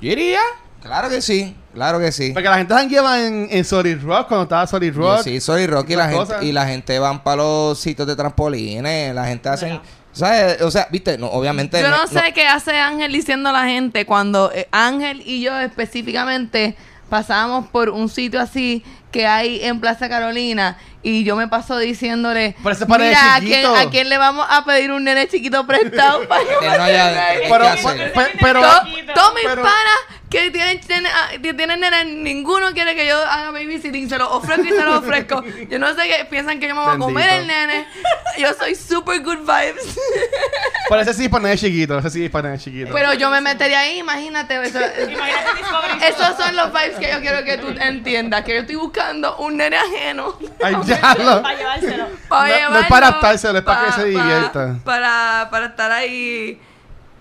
Yo iría. Claro que sí, claro que sí. Porque la gente hangueaba en, en Solid Rock cuando estaba Solid Rock. sí, soy Rocky y la, gente, cosas. y la gente van para los sitios de trampolines, la gente hacen... ¿sabes? O sea, viste, no, obviamente... Yo no sé qué hace Ángel diciendo a la gente cuando eh, Ángel y yo específicamente pasamos por un sitio así que hay en Plaza Carolina y yo me paso diciéndole, Pero ese para mira, ¿a quién, chiquito". ¿a quién le vamos a pedir un nene chiquito prestado para Que no haya- que- ¿qué Pero, pero, mis pero- panas que tienen, nene- ah, tienen nene, ninguno quiere que yo haga babysitting, se lo ofrezco y se lo ofrezco. Yo no sé qué piensan que yo me voy a comer el nene. Yo soy super good vibes. pero ese sí es para nene chiquito, ese sí es para nene chiquito. Pero yo me metería ahí, imagínate. Eso, Imagínate Discovery esos son los vibes que yo quiero que tú entiendas. Que yo estoy buscando un nene ajeno. Ay, ya lo- para llevárselo. para No- no es para adaptárselo, es para que se divierta. Para, para estar ahí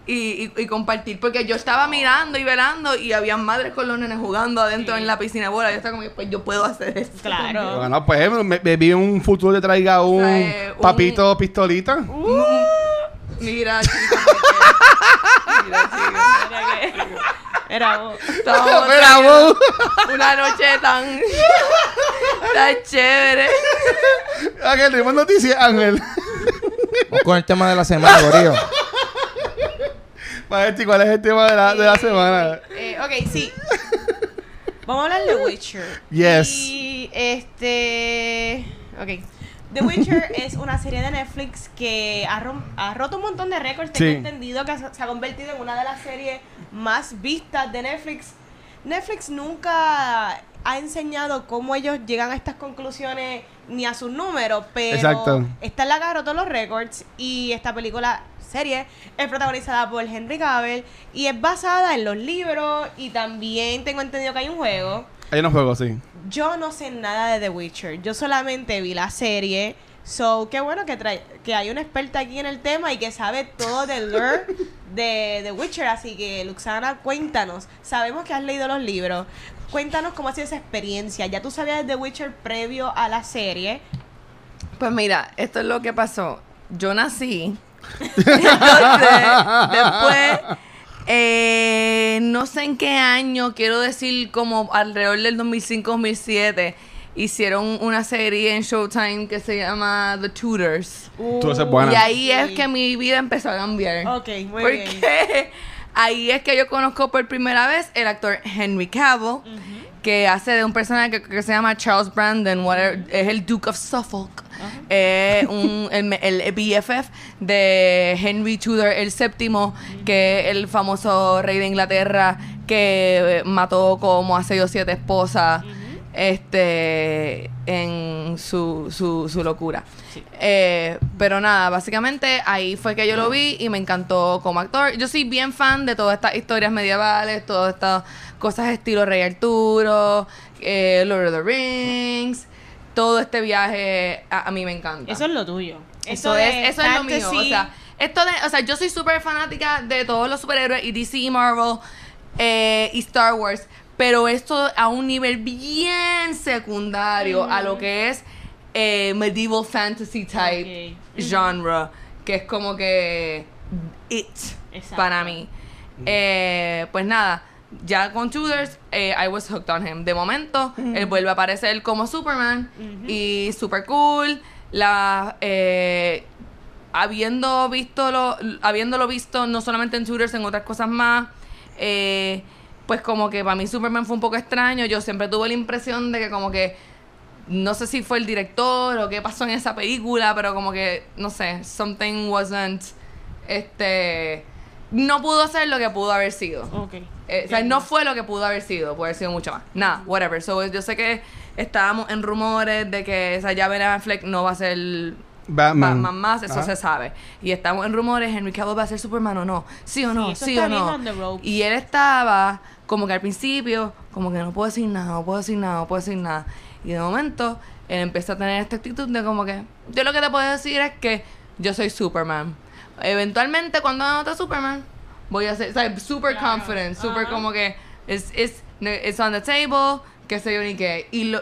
y, y- y compartir. Porque yo estaba mirando y velando y había madres con los nenes jugando adentro en la piscina de bola. Yo estaba como, pues yo puedo hacer eso. Claro. Bueno, pues me, me vi un futuro te traiga un O sea, eh, un- papito pistolita. Mira, chicos. porque- Mira, chicos. Mira que- Era vos. Mira, teniendo vos. Una noche tan. tan chévere. Ángel, tenemos noticias, Ángel. Vamos con el tema de la semana, Gorillo. Maestri, ¿cuál es el tema de la, de la semana? Eh, ok, sí. Vamos a hablar de Witcher. Yes. Y este. Ok. The Witcher es una serie de Netflix que ha, rom- ha roto un montón de récords. Tengo Sí. entendido que se ha convertido en una de las series más vistas de Netflix. Netflix nunca ha enseñado cómo ellos llegan a estas conclusiones ni a sus números, pero Exacto. esta es la que ha roto los récords y esta película serie es protagonizada por Henry Cavill y es basada en los libros y también tengo entendido que hay un juego. Hay unos juegos, sí. Yo no sé nada de The Witcher. Yo solamente vi la serie. So, qué bueno que trae, que hay una experta aquí en el tema y que sabe todo del lore de The Witcher. Así que, Luxana, cuéntanos. Sabemos que has leído los libros. Cuéntanos cómo ha sido esa experiencia. Ya tú sabías de The Witcher previo a la serie. Pues mira, esto es lo que pasó. Yo nací. Entonces, después, eh, no sé en qué año, quiero decir como alrededor del 2005-2007, hicieron una serie en Showtime que se llama The Tutors. Y ahí es que mi vida empezó a cambiar. Ok, muy bien. Porque ahí es que yo conozco por primera vez el actor Henry Cavill, que hace de un personaje que, que se llama Charles Brandon, whatever, es el Duke of Suffolk. Es un- el, el BFF de Henry Tudor el séptimo, que es el famoso rey de Inglaterra que eh, mató como a seis o siete esposas este en su, su, su locura. Eh, pero nada, básicamente ahí fue que yo lo vi y me encantó como actor. Yo soy bien fan de todas estas historias medievales, todas estas cosas estilo Rey Arturo, eh, Lord of the Rings, todo este viaje a, a mí me encanta. Eso es lo tuyo. Eso es, eso es lo mío. O fantasy. sea, esto de, o sea, yo soy súper fanática de todos los superhéroes y DC y Marvel eh, y Star Wars. Pero esto a un nivel bien secundario a lo que es eh, medieval fantasy type genre. Que es como que it Exacto. para mí. Eh, pues nada, ya con Tudors, eh, I was hooked on him. De momento, él vuelve a aparecer como Superman y super cool. La, eh, habiendo visto lo, habiéndolo visto no solamente en Tudors, en otras cosas más, eh, pues como que para mí Superman fue un poco extraño. Yo siempre tuve la impresión de que como que no sé si fue el director o qué pasó en esa película, pero como que, no sé, something wasn't, este, no pudo ser lo que pudo haber sido. Ok. Eh, o sea, no fue lo que pudo haber sido, pudo haber sido mucho más. Nada, whatever. So, yo sé que estábamos en rumores de que esa llave Ben Affleck no va a ser Batman. Batman más, eso se sabe. Y estamos en rumores, Henry Cavill va a ser Superman o no. Sí o no, sí, o no. Y él estaba como que al principio, como que no puedo decir nada, no puedo decir nada, no puedo decir nada. Y de momento, él empieza a tener esta actitud de como que, yo lo que te puedo decir es que yo soy Superman. Eventualmente, cuando anote Superman, voy a sea, super Claro. confident, super como que, it's, it's, it's on the table, qué sé yo ni qué. Y lo,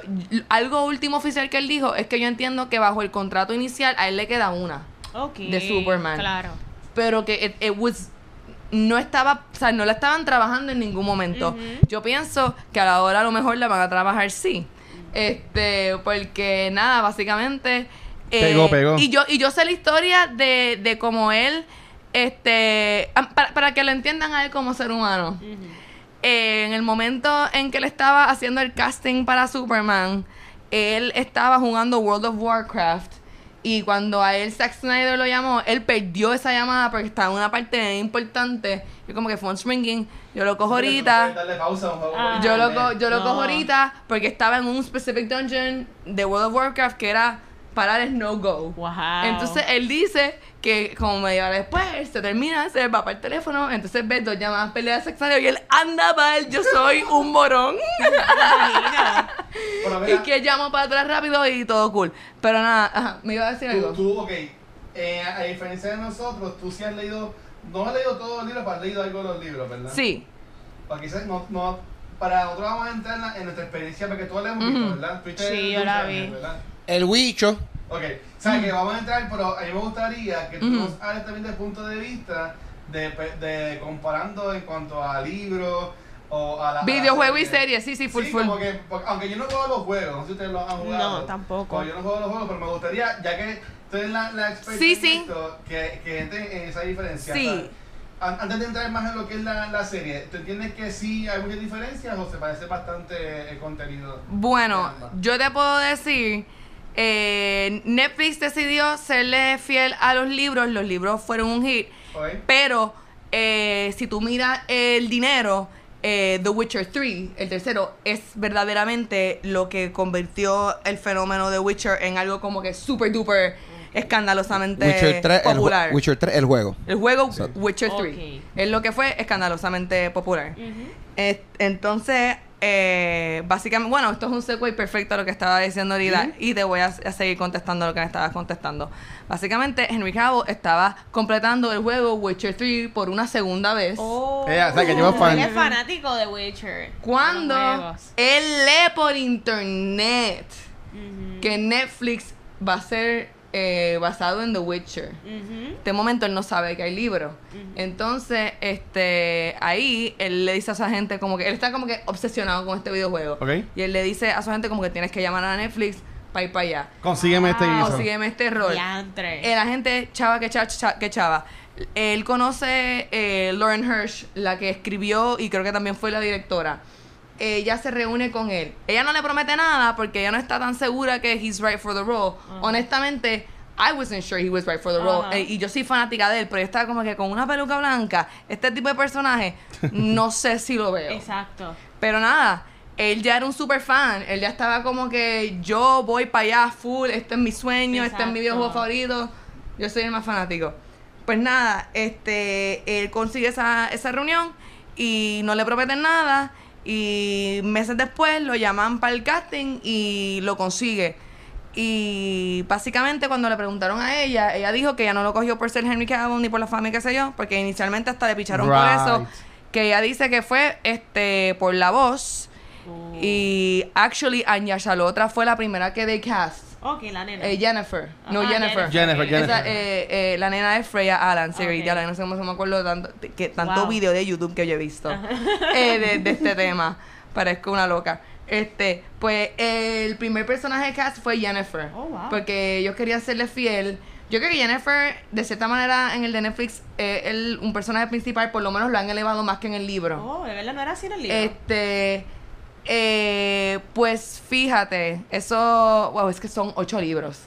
algo último oficial que él dijo es que yo entiendo que bajo el contrato inicial a él le queda una de Superman. Claro. pero que it, it was no estaba, o sea, no la estaban trabajando en ningún momento. Yo pienso que a la hora a lo mejor la van a trabajar sí. Este, porque nada, básicamente eh, Pegó, pegó. Y yo y yo sé la historia de de cómo él este para, para que lo entiendan a él como ser humano. Eh, en el momento en que él estaba haciendo el casting para Superman, él estaba jugando World of Warcraft. Y cuando a él Zack Snyder lo llamó, él perdió esa llamada porque estaba en una parte importante. Y como que phone ringing. Yo lo cojo ahorita. Pausa un Ah. Yo lo, co- yo lo No. cojo ahorita porque estaba en un specific dungeon de World of Warcraft que era parar es no go. Wow. Entonces él dice que como media hora después se termina, se va para el teléfono, entonces ve dos llamadas peleas sexuales y él anda mal, yo soy un morón. Y que llamo para atrás rápido y todo cool. Pero nada, ajá, me iba a decir tú, algo. tú, ok, eh, a diferencia de nosotros, tú sí has leído, no has leído todos los libros, pero has leído algo de los libros, ¿verdad? Sí, Para quizás no, no, para nosotros vamos a entrar en, la- en nuestra experiencia, porque tú la hemos visto. ¿verdad? Tuviste Sí, yo Dulce la vi. ¿verdad? El Wicho. Ok, o sea que vamos a entrar, pero a mí me gustaría que tú nos hables también del punto de vista de, de comparando en cuanto a libros o a la. a la videojuego y serie, sí, sí, full sí, full. como que, porque- aunque yo no juego los juegos, no sé si ustedes los han jugado. No, tampoco. Yo no juego los juegos, pero me gustaría, ya que tú eres la, la experta Sí, en sí. esto, que, que entren en esa diferencia. Sí. An- antes de entrar más en lo que es la, la serie, ¿tú entiendes que sí hay muchas diferencias o se parece bastante el contenido? Bueno, yo te puedo decir, eh, Netflix decidió serle fiel a los libros, los libros fueron un hit, pero eh, si tú miras el dinero, eh, The Witcher 3, el tercero, es verdaderamente lo que convirtió el fenómeno de Witcher en algo como que super duper escandalosamente Witcher 3, el, popular. ju- Witcher 3, el juego. El juego Sí. Witcher 3 Ok. es lo que fue escandalosamente popular. Es- entonces, eh, básicamente, bueno, esto es un segue perfecto a lo que estaba diciendo ahorita y te voy a, a seguir contestando lo que me estabas contestando. Básicamente, Henry Cavill estaba completando el juego Witcher 3 por una segunda vez. Oh, o sea, que yo fan. Él es fanático de Witcher. Cuando él lee por internet que Netflix va a ser eh, basado en The Witcher. Ujú. este momento él no sabe que hay libros. Entonces, este, ahí él le dice a su gente como que él está como que obsesionado con este videojuego. Y él le dice a su gente como que tienes que llamar a Netflix para ir para allá. Consígueme este Ah, guiso. Consígueme este rol. Diantre. Eh, la gente chava que chava, chava- que chava. Él conoce eh, Lauren Hirsch, la que escribió y creo que también fue la directora. Ella se reúne con él. Ella no le promete nada porque ella no está tan segura que he's right for the role. Honestamente, I wasn't sure he was right for the role. Ajá. Eh, y yo soy fanática de él, pero está como que con una peluca blanca, este tipo de personaje, no sé si lo veo. Exacto. Pero nada, él ya era un super fan. Él ya estaba como que yo voy para allá full, este es mi sueño, este es mi Exacto. videojuego favorito. Yo soy el más fanático. Pues nada, este, él consigue esa, esa reunión y no le prometen nada. Y meses después lo llaman para el casting y lo consigue. Y básicamente cuando le preguntaron a ella, ella dijo que ella no lo cogió por ser Henry Cavill ni por la fama y qué sé yo, porque inicialmente hasta le picharon por eso. Que ella dice que fue este por la voz. Oh. Y actually Anya Shalotra fue la primera que de cast. Ok, la nena. Eh, Jennifer. No, Ajá, Jennifer. Jennifer, Jennifer. Esa, eh, eh, la nena es Freya Allen, sí, Ok. ya la- no sé cómo se me acuerdo tanto, que, tanto Wow. video de YouTube que yo he visto eh, de, de este tema. Parezco una loca. Este, pues el primer personaje de cast fue Jennifer. Oh, wow. Porque ellos querían serle fiel. Yo creo que Jennifer, de cierta manera, en el de Netflix, eh, el, un personaje principal, por lo menos lo han elevado más que en el libro. Oh, de verdad no era así en el libro. Este, eh, pues fíjate, eso, wow, es que son ocho libros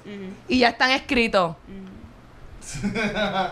y ya están escritos.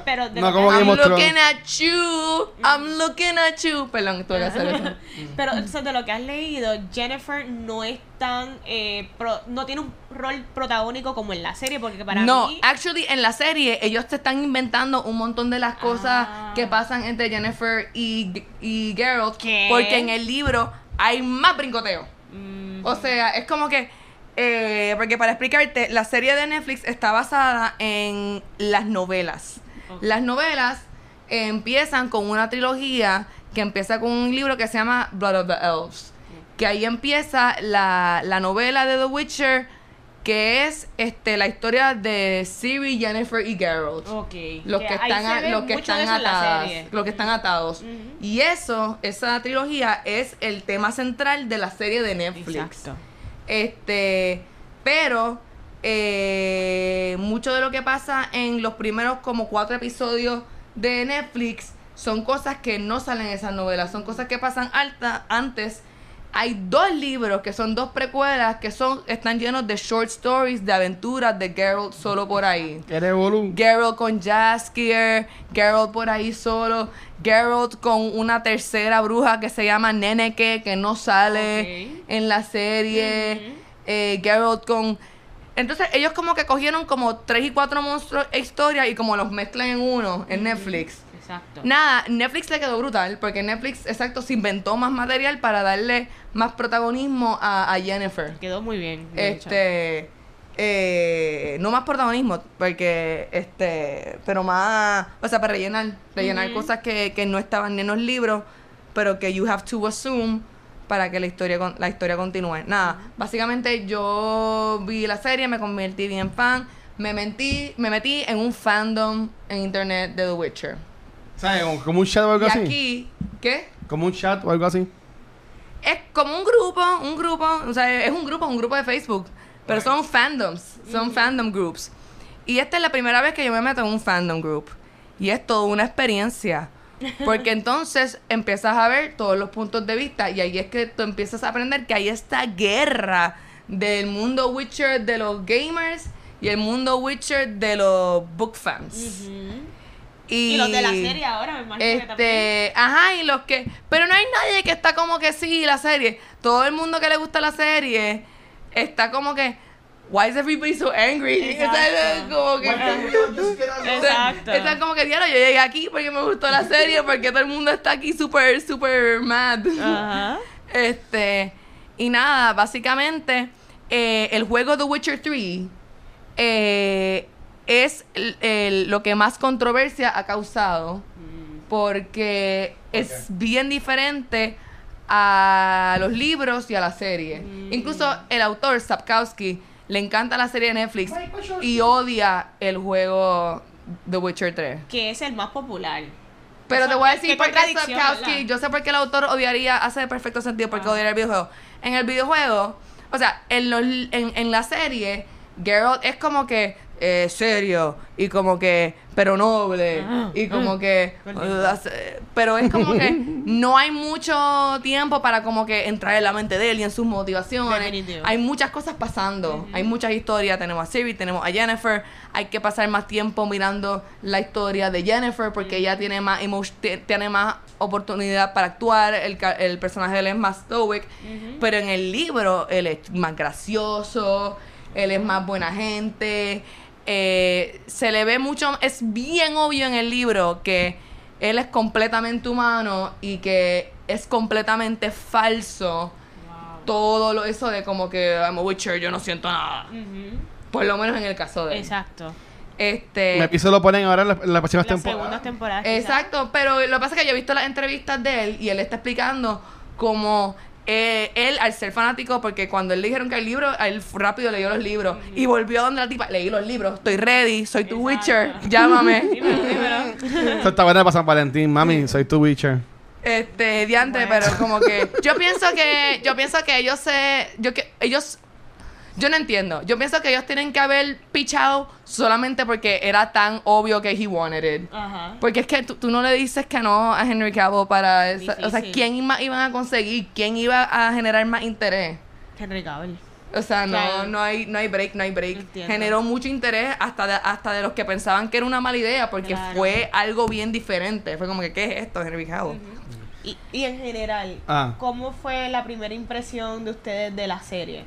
Pero de No, como I'm looking at you, I'm looking at you. Perdón, tuve que hacer eso. Pero o sea, de lo que has leído, Jennifer no es tan eh, pro- no tiene un rol protagónico como en la serie, porque para no, mí actually en la serie ellos te están inventando un montón de las cosas Ah. que pasan entre Jennifer y, y Geralt, ¿Qué? porque en el libro hay más brincoteo. mm, O sea, es como que Eh, porque para explicarte, la serie de Netflix está basada en las novelas. Las novelas eh, empiezan con una trilogía que empieza con un libro que se llama Blood of the Elves. Que ahí empieza la, la novela de The Witcher, que es este, la historia de Ciri, Jennifer y Geralt. Los que, están, los que están atadas. Los que están atados. Y eso, esa trilogía, es el tema central de la serie de Netflix. Exacto. Este, pero eh, mucho de lo que pasa en los primeros como cuatro episodios de Netflix son cosas que no salen en esas novelas, son cosas que pasan alta antes. Hay dos libros que son dos precuelas que son están llenos de short stories de aventuras de Geralt solo por ahí. Geralt con Jaskier, Geralt por ahí solo, Geralt con una tercera bruja que se llama Neneke que no sale en la serie, eh, Geralt con... Entonces ellos como que cogieron como tres y cuatro monstruos e historias y como los mezclan en uno en Netflix. Exacto. Nada, Netflix le quedó brutal porque Netflix, exacto, se inventó más material para darle más protagonismo a, a Jennifer. Quedó muy bien. Este, eh, no más protagonismo, porque, este, pero más, o sea, para rellenar, rellenar cosas que, que no estaban en los libros, pero que you have to assume para que la historia con- la historia continúe. Nada, básicamente yo vi la serie, me convertí bien fan, me metí, me metí en un fandom en internet de The Witcher. ¿Sabes? Como, como un chat o algo Y así. aquí, ¿qué? Como un chat o algo así. Es como un grupo, un grupo, o sea, es un grupo, un grupo de Facebook, pero son fandoms, son fandom groups. Y esta es la primera vez que yo me meto en un fandom group. Y es toda una experiencia. Porque entonces empiezas a ver todos los puntos de vista y ahí es que tú empiezas a aprender que hay esta guerra del mundo Witcher de los gamers y el mundo Witcher de los book fans. Ujú. Y, Y los de la serie ahora, me imagino que también. este, ajá, y los que. Pero no hay nadie que está como que sí, la serie. Todo el mundo que le gusta la serie está como que. Why is everybody so angry? Exacto. Está como que. Exacto. Está como que, diablo, yo llegué aquí porque me gustó la serie, porque todo el mundo está aquí súper, súper mad. Ajá. Este, y nada, básicamente, eh, el juego The Witcher 3 eh, es el- el- lo que más controversia ha causado porque es bien diferente a los libros y a la serie. Incluso el autor, Sapkowski, le encanta la serie de Netflix y odia el juego The Witcher 3. Que es el más popular. Pero O sea, te voy a decir por qué contradicción, Sapkowski, ¿verdad? yo sé por qué el autor odiaría, hace perfecto sentido porque Ah. odiaría el videojuego. En el videojuego, o sea, en, los, en, en la serie, Geralt es como que eh, serio y como que, pero noble Ah, y como ah, que, lindo. uh, hace- pero es como que no hay mucho tiempo para como que entrar en la mente de él y en sus motivaciones. Definitivo. Hay muchas cosas pasando, hay muchas historias, tenemos a Siri, tenemos a Jennifer, hay que pasar más tiempo mirando la historia de Jennifer porque ella tiene más tiene más oportunidad para actuar, el, ca- el personaje de él es más stoic, pero en el libro él es más gracioso, él es más buena gente, eh, se le ve mucho, es bien obvio en el libro que él es completamente humano y que es completamente falso todo lo, eso de como que I'm a Witcher, yo no siento nada. Por lo menos en el caso de él. Exacto. Este. Me piso lo ponen ahora en la, en Las temporada. segundas temporadas. quizás. Exacto, pero lo que pasa es que yo he visto las entrevistas de él y él está explicando como eh, él, al ser fanático, porque cuando él le dijeron que el libro, él rápido leyó los libros y volvió a donde la tipa, leí los libros, estoy ready, soy tu Witcher, llámame. Esto está bueno para San Valentín, mami. Soy tu Witcher. Este, diantre, Bueno. pero como que yo pienso que yo pienso que ellos se yo que ellos yo no entiendo. Yo pienso que ellos tienen que haber pichado solamente porque era tan obvio que he wanted it. Ajá. Porque es que tú, tú no le dices que no a Henry Cavill para esa, o sea, quién más iban a conseguir, quién iba a generar más interés. Henry Cavill. O sea, no, Claro. no hay, no hay break, no hay break. Entiendo. Generó mucho interés hasta de, hasta de los que pensaban que era una mala idea, porque Claro. fue algo bien diferente. Fue como que, ¿qué es esto, Henry Cavill? Y, y en general, Ah. ¿cómo fue la primera impresión de ustedes de la serie?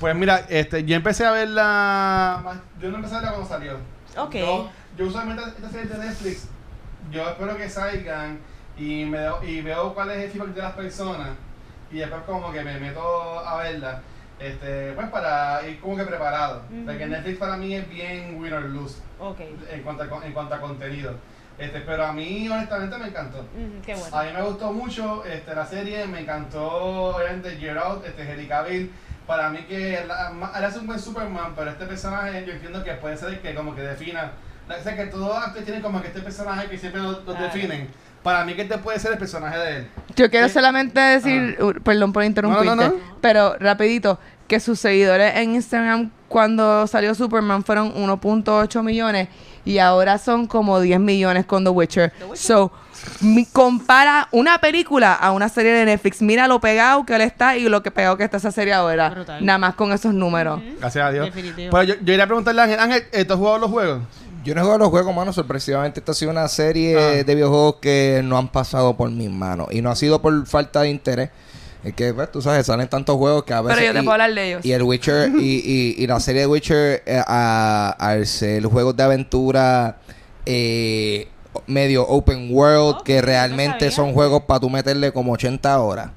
Pues mira, este, yo empecé a verla. Yo no empecé a verla cuando salió. Ok. Yo, yo usualmente estas series de Netflix, yo espero que salgan y, me, y veo cuál es el feedback de las personas. Y después como que me meto a verla. Este, pues para ir como que preparado. Porque Netflix para mí es bien win or lose Ok. en cuanto a, en cuanto a contenido. Este, pero a mí honestamente me encantó. Ujú, qué bueno. A mí me gustó mucho este, la serie, me encantó obviamente Out, este, Henry Cavill. Para mí que él, él hace un buen Superman, pero este personaje yo entiendo que puede ser el que como que defina. O sea, que todos los actores tienen como que este personaje que siempre lo, lo Claro. definen. Para mí que este puede ser el personaje de él. Yo quiero Sí. solamente decir, uh, perdón por interrumpirte, No, no, no. pero rapidito, que sus seguidores en Instagram cuando salió Superman fueron 1.8 millones y ahora son como 10 millones con The Witcher. So, mi- compara una película a una serie de Netflix. Mira lo pegado que él está y lo que pegado que está esa serie ahora. Brutal. Nada más con esos números. Gracias a Dios. Definitivo. Pues yo, yo iría a preguntarle a Ángel, Ángel, ¿eh, ¿tú has jugado los juegos? Yo no he jugado los juegos, mano. Sorpresivamente, esta ha sido una serie Ah. de videojuegos que no han pasado por mis manos. Y no ha sido por falta de interés. Es que, pues, tú sabes, salen tantos juegos que a veces... Pero yo te y- puedo hablar de ellos. Y el Witcher y, y, y la serie de Witcher eh, a, al ser juegos de aventura eh, medio open world que realmente son juegos para tú meterle como 80 horas.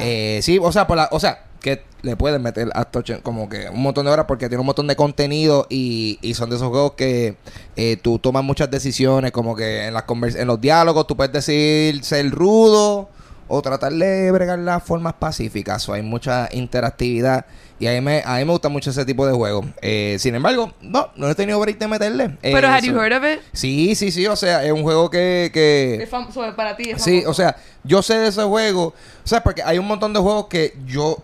Eh, sí, o sea, por la, o sea, que le puedes meter hasta 80 como que un montón de horas porque tiene un montón de contenido y, y son de esos juegos que eh, tú tomas muchas decisiones, como que en las convers- en los diálogos tú puedes decir ser rudo o tratar de bregar las formas pacíficas. O hay mucha interactividad y a mí me, a mí me gusta mucho ese tipo de juegos. Eh, sin embargo, no, no he tenido break de meterle. Eh, Pero, ¿have you eso- heard of it? Sí, sí, sí, o sea, es un juego que... que Es fam- sobre- para ti es Sí, famoso. o sea, yo sé de ese juego. O sea, porque hay un montón de juegos que yo,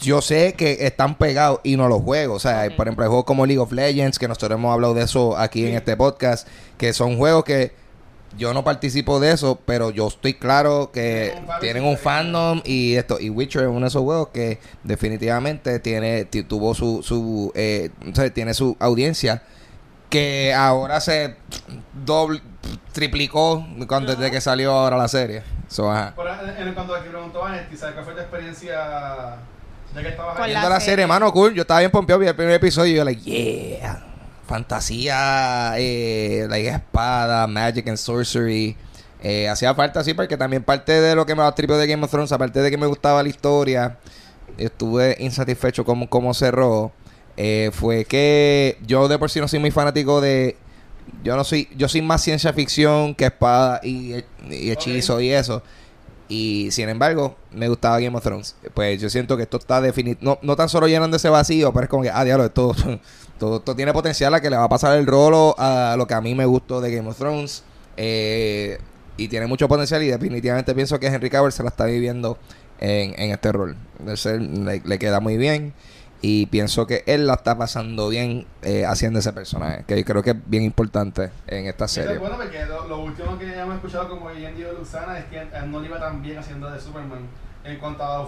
yo sé que están pegados y no los juego. O sea, Ok. por ejemplo, hay juegos como League of Legends, que nosotros hemos hablado de eso aquí en este podcast, que son juegos que yo no participo de eso, pero yo estoy claro que Tienen un fandom y esto. Y Witcher es uno de esos juegos que definitivamente tiene, ti- tuvo su, su eh, tiene su audiencia que ahora se doble, triplicó cuando, desde que salió ahora la serie. So, ajá. Por, en, en cuanto a que preguntó Ángel, ¿sabes cuál fue tu experiencia ya que estabas Viendo la serie, serie. mano, cool. Yo estaba bien pompeado, vi el primer episodio y yo, like, yeah. Fantasía, eh, like, espada, magic and sorcery. Eh, hacía falta, sí, porque también parte de lo que me tripió de Game of Thrones, aparte de que me gustaba la historia, estuve insatisfecho con cómo cerró. eh, fue que yo de por sí no soy muy fanático de. Yo no soy. Yo soy más ciencia ficción que espada y, y hechizo y eso. Y sin embargo, me gustaba Game of Thrones. Pues yo siento que esto está definido. No, no tan solo llenando ese vacío, pero es como que, ah, diablo, esto, todo, esto tiene potencial a que le va a pasar el rolo a lo que a mí me gustó de Game of Thrones. Eh, y tiene mucho potencial y definitivamente pienso que Henry Cavill se la está viviendo en, en este rol. De le, le queda muy bien. Y pienso que él la está pasando bien eh, haciendo ese personaje. Que yo creo que es bien importante en esta es serie. bueno porque lo, lo último que hemos escuchado como Dio Luzana es que él no le iba tan bien haciendo de Superman en cuanto a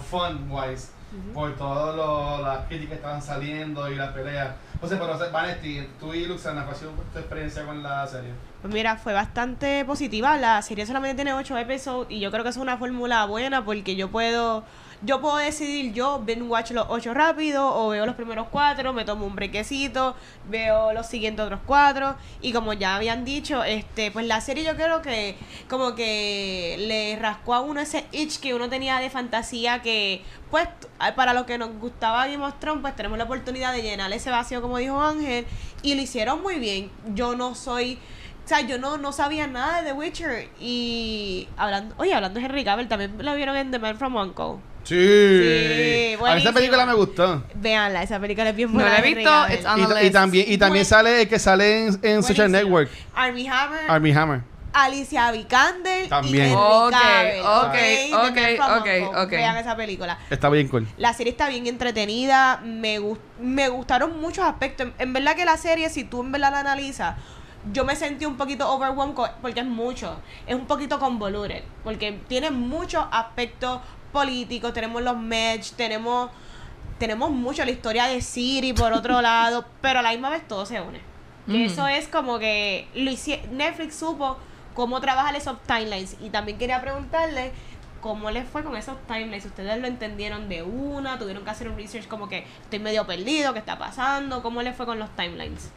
por todas las críticas que estaban saliendo y las peleas. O sea, pero Vanesti, tú y Luxana, ¿cuál ha sido tu experiencia con la serie? Pues mira, fue bastante positiva. La serie solamente tiene 8 episodios y yo creo que es una fórmula buena porque yo puedo yo puedo decidir yo binge watch los 8 rápido o veo los primeros 4, me tomo un brequecito, veo los siguientes otros 4 y como ya habían dicho, este pues la serie yo creo que como que le rascó a uno ese itch que uno tenía de fantasía que pues para lo que nos gustaba Game of pues tenemos la oportunidad de llenar ese vacío como dijo Ángel y lo hicieron muy bien. Yo no soy o sea, yo no, no sabía nada de The Witcher. Y hablando, oye, hablando de Henry Cavill, también lo vieron en The Man from Uncle. Sí. Sí, a esa película me gustó. Véanla, esa película es bien No buena. la he visto, Cavill. it's on Y, the ta- y list. también, y también sale el que sale en, en Social. Network, Army Hammer, Army Hammer. Alicia Vikander También. y Ok, Cavill. ok, The ok, ok. Vean esa película. Está bien cool. La serie está bien entretenida, me, gus- me gustaron muchos aspectos. En, en verdad que la serie, si tú en verdad la analizas, yo me sentí un poquito overwhelmed porque es mucho, es un poquito convoluted, porque tiene muchos aspectos políticos, tenemos los match, tenemos tenemos mucho la historia de Siri por otro lado, pero a la misma vez todo se une. Eso es como que lo Netflix supo cómo trabajar esos timelines y también quería preguntarle cómo les fue con esos timelines. ¿Ustedes lo entendieron de una? ¿Tuvieron que hacer un research como que estoy medio perdido? ¿Qué está pasando? ¿Cómo les fue con los timelines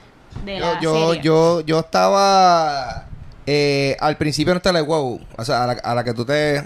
de Yo, la yo, serie? yo, yo estaba eh, al principio no estaba like, wow. O sea, a la, a la que tú te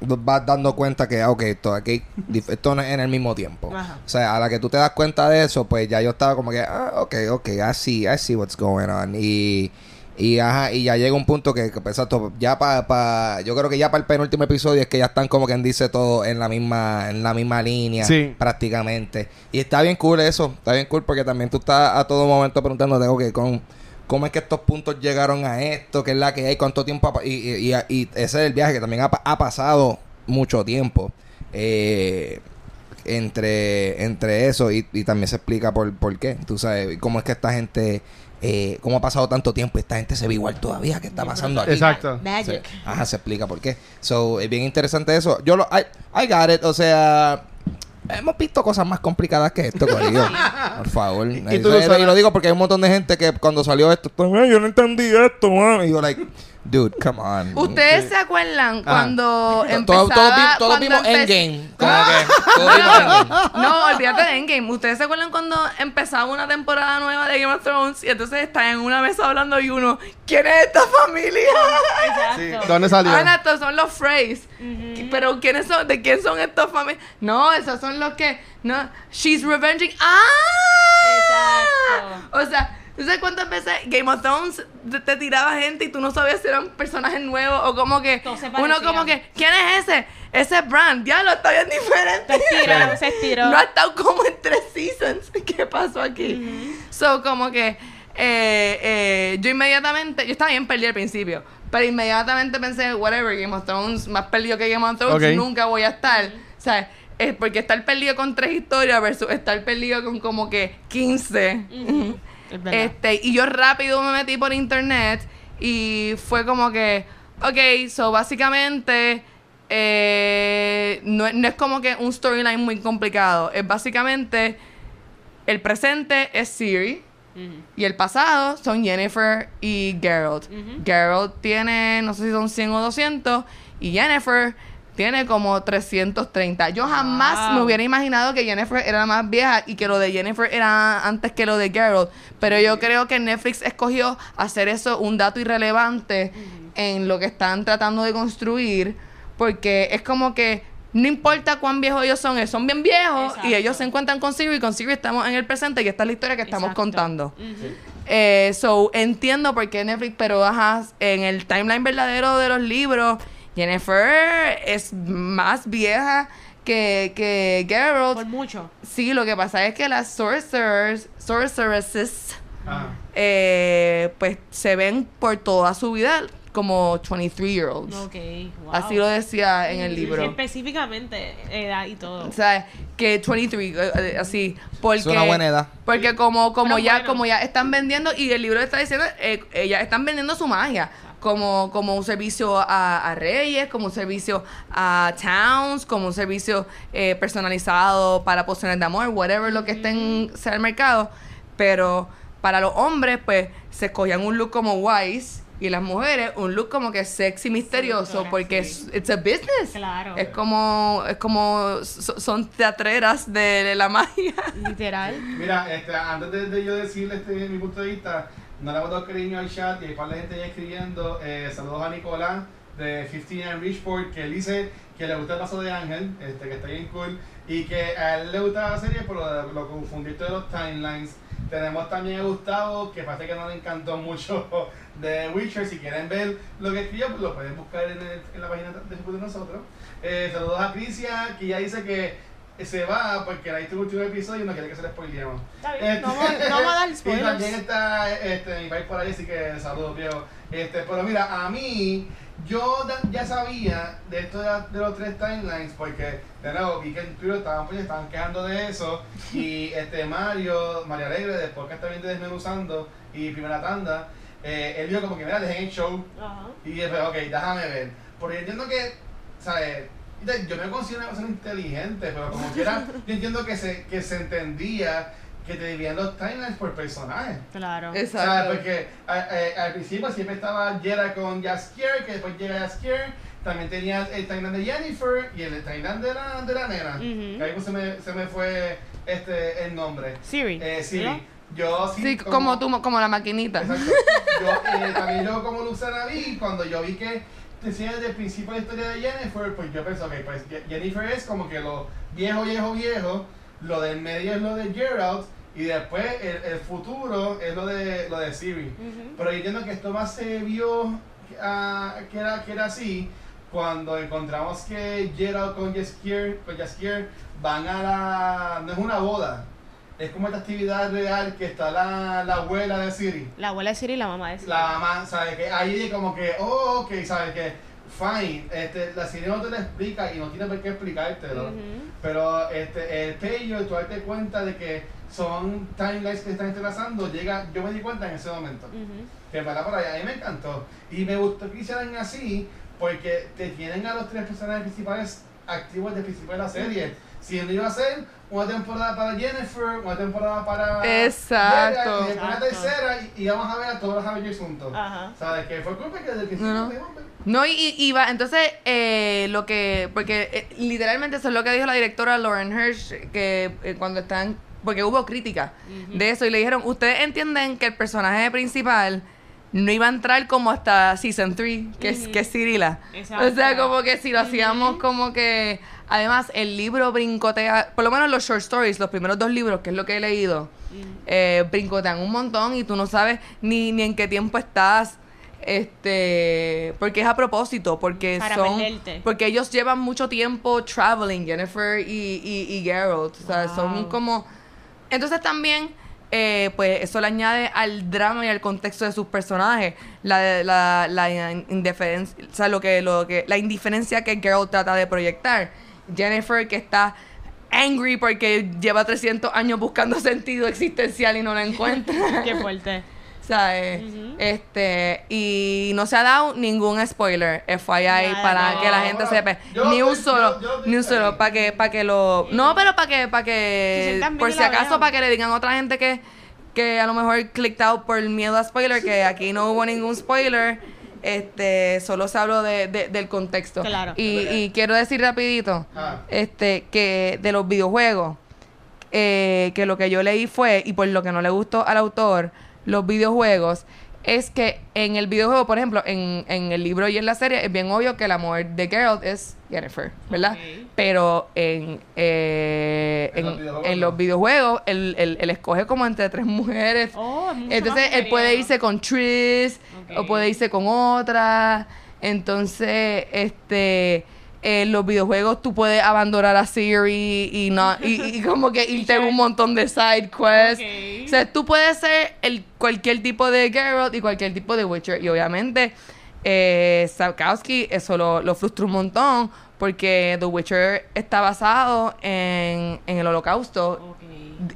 vas dando cuenta que, ah, ok, esto aquí, esto no es en el mismo tiempo. Ajá. O sea, a la que tú te das cuenta de eso, pues ya yo estaba como que, ah, ok, ok, I see, I see what's going on. Y, y, ajá, y ya llega un punto que, que pues, exacto, ya para, pa, yo creo que ya para el penúltimo episodio es que ya están como quien dice todo en la misma, en la misma línea, Sí. prácticamente. Y está bien cool eso, está bien cool porque también tú estás a todo momento preguntándote, ok, con, ¿cómo es que estos puntos llegaron a esto? ¿Qué es la que hay? ¿Cuánto tiempo? ha y, y, y- y ese es el viaje que también ha, ha pasado mucho tiempo. Eh, entre, entre eso y, y también se explica por, por qué. Tú sabes, cómo es que esta gente, eh, cómo ha pasado tanto tiempo y esta gente se ve igual todavía. ¿Qué está pasando aquí? Exacto. Magic. Sí. Ajá, se explica por qué. So, es bien interesante eso. Yo lo, I, I got it. O sea, hemos visto cosas más complicadas que esto, Corillo. Por favor. Y- y tú lo y digo porque hay un montón de gente que cuando salió esto, pues, "Ay, yo no entendí esto, man". Y yo, like, dude, come on. ¿Ustedes se acuerdan cuando empezaba... Todos, todos todos vimos Endgame. Como que, todos vimos Endgame. No, olvídate de Endgame. ¿Ustedes se acuerdan cuando empezaba una temporada nueva de Game of Thrones y entonces están en una mesa hablando y uno, ¿quién es esta familia? Sí. ¿Dónde salió? Ah, estos son los Freys. Pero ¿quiénes son? ¿De quién son estos familias? No, esos son los que. No, she's revenging. ¡Ah! ¿Tú sabes cuántas veces Game of Thrones te, te tiraba gente y tú no sabías si eran personajes nuevos o como que. Todos se Uno como que, ¿quién es ese? Ese es Bran. Ya lo está bien diferente. Se estiró, se estiró. No ha estado como en tres seasons. ¿Qué pasó aquí? So, como que eh, eh, yo inmediatamente, yo estaba bien perdida al principio, pero inmediatamente pensé, whatever, Game of Thrones, más perdido que Game of Thrones, nunca voy a estar. O sea, es porque estar perdido con tres historias versus estar perdido con como que 15. Ujú. Es. Este, y yo rápido me metí por internet y fue como que, ok, so básicamente eh, no, no es como que un storyline muy complicado. Es básicamente el presente es Siri y el pasado son Jennifer y Geralt. Ujú. Geralt tiene, no sé si son 100 o 200 y Jennifer tiene como 330. Yo jamás Wow. me hubiera imaginado que Jennifer era la más vieja y que lo de Jennifer era antes que lo de Geralt. Pero yo creo que Netflix escogió hacer eso un dato irrelevante en lo que están tratando de construir. Porque es como que no importa cuán viejos ellos son, ellos son bien viejos Exacto. y ellos se encuentran con Siri y con Siri estamos en el presente y esta es la historia que estamos Exacto. contando. Eh, so, entiendo por qué Netflix, pero ajá, en el timeline verdadero de los libros, Jennifer es más vieja que, que Geralt. Por mucho. Sí, lo que pasa es que las sorcerers, sorceresses, eh, pues se ven por toda su vida como 23 year olds. Ok, wow. Así lo decía en el libro. Específicamente, edad y todo. O sea, que 23, eh, eh, así, porque... Es una buena edad. Porque como, como Pero ya, bueno. como ya están vendiendo, y el libro está diciendo, eh, ellas están vendiendo su magia. Como, como un servicio a, a reyes, como un servicio a towns, como un servicio eh, personalizado para pociones de amor, whatever lo que esté en sea el mercado. Pero para los hombres, pues, se escogían un look como wise y las mujeres un look como que sexy, misterioso, porque sí. es it's a business. Claro. Es como, es como, so- son teatreras de la magia. Literal. Mira, este, antes de, de yo decirle este, mi punto de vista, no le dado cariño al chat y hay par de gente ya escribiendo. Eh, saludos a Nicolás de 15 and Richport, que él dice que le gusta el paso de Ángel, este, que está bien cool, y que a él le gusta la serie, pero lo, lo confundiste de los timelines. Tenemos también a Gustavo, que parece que no le encantó mucho de Witcher. Si quieren ver lo que escribió, pues lo pueden buscar en, el- la página de de nosotros. Eh, saludos a Crisia, que ya dice que se va porque la visto el último episodio y no quiere que se le spoilemos. Está bien. No, vamos- no vamos a dar Y también spoilers. está este, mi país por ahí, así que saludos, viejo. Este, pero mira, a mí, yo da- ya sabía de esto de, los tres timelines, porque de nuevo vi que en Twitter estaban, pues, estaban quejando de eso. Y este Mario, Mario Alegre, después que está viendo desmenuzando y primera tanda, eh, él dijo como que mira, dejen el show. Ajá. Y dije, pues, ok, déjame ver. Porque yo entiendo que, ¿sabes? Yo me considero una persona inteligente, pero como quiera, yo entiendo que se, que se entendía que te dividían los timelines por personajes. Claro. Exacto. Porque a- a- al principio siempre estaba Jera con Jaskier, que después llega Jaskier. También tenía el timeline de Jennifer y el timeline de la, de la nena. Ujú. Que ahí pues se me, se me fue este, el nombre. Siri. Eh, sí, ¿no? yo sí. Sí, como tú, como la maquinita. Exacto. Yo, eh, también yo como Luciana vi, cuando yo vi que te enseñan desde el principio la historia de Jennifer, pues yo pienso, ok, pues Je- Jennifer es como que lo viejo, viejo, viejo, lo del medio es lo de Geralt, y después el, el futuro es lo de lo de Siri. Ujú. Pero yo entiendo que esto más se vio ah, que, era, que era así cuando encontramos que Geralt con Jaskier, con Jaskier van a la... no es una boda, es como esta actividad real que está la, la abuela de Siri. La abuela de Siri y la mamá de Siri. La mamá, ¿sabes? Que ahí como que, oh, ok, ¿sabes? Que, fine, este, la Siri no te lo explica y no tiene por qué explicártelo. Ujú. Pero este, el pello, tú darte cuenta de que son timelines que están entrelazando, llega, yo me di cuenta en ese momento. Ujú. Que para por allá, a mí me encantó. Y me gustó que hicieran así, porque te tienen a los tres personajes principales activos de principio de la serie. Si no iba a ser una temporada para Jennifer, una temporada para. Exacto. Y después una Exacto. tercera, y, y vamos a ver a todos los Avengers juntos. Ajá. ¿Sabes? Que fue culpa que desde el principio No, no. No, y, y, va, entonces, eh, lo que, porque eh, literalmente eso es lo que dijo la directora Lauren Hirsch, que eh, cuando están, porque hubo crítica de eso, y le dijeron, ustedes entienden que el personaje principal no iba a entrar como hasta Season 3, que, es, que es Cirila. Exacto. O sea, como que si lo hacíamos como que, además, el libro brincotea, por lo menos los short stories, los primeros dos libros, que es lo que he leído, eh, brincotean un montón y tú no sabes ni, ni en qué tiempo estás. Este, porque es a propósito, porque Para son, perderte. porque ellos llevan mucho tiempo traveling, Jennifer y, y, y Geralt, o sea, son como, entonces también, eh, pues eso le añade al drama y al contexto de sus personajes, la, la, la indiferencia, o sea, lo que, lo que, la indiferencia que Geralt trata de proyectar, Jennifer que está angry porque lleva 300 años buscando sentido existencial y no lo encuentra. Qué fuerte. ¿Sabes? Ujú. Este, y no se ha dado ningún spoiler, FYI, Nada, para no. que la gente Bueno, sepa. yo ni un solo, yo- yo estoy ni un solo, para que, para que lo. No, pero para que, para que, por si acaso, para que le digan a otra gente que, que a lo mejor clicked out por el miedo a spoiler, que aquí no hubo ningún spoiler. Este, solo se habló de, de- del contexto. Claro. Y, y quiero decir rapidito, Ah. este, que de los videojuegos, eh, que lo que yo leí fue, y por lo que no le gustó al autor, los videojuegos, es que en el videojuego, por ejemplo, en, en el libro y en la serie, es bien obvio que el amor de Geralt es Jennifer, ¿verdad? Pero en, eh, En en, los videojuegos en no. los videojuegos, él, él- él escoge como entre tres mujeres. Oh, Entonces, él puede irse con Tris, o puede irse con otra. Entonces, este... En los videojuegos tú puedes abandonar a Siri y no y, y como que irte en un montón de side quests. Ok. O sea, tú puedes ser el, cualquier tipo de Geralt y cualquier tipo de Witcher. Y obviamente, eh, Sapkowski eso lo, lo frustra un montón porque The Witcher está basado en, en el holocausto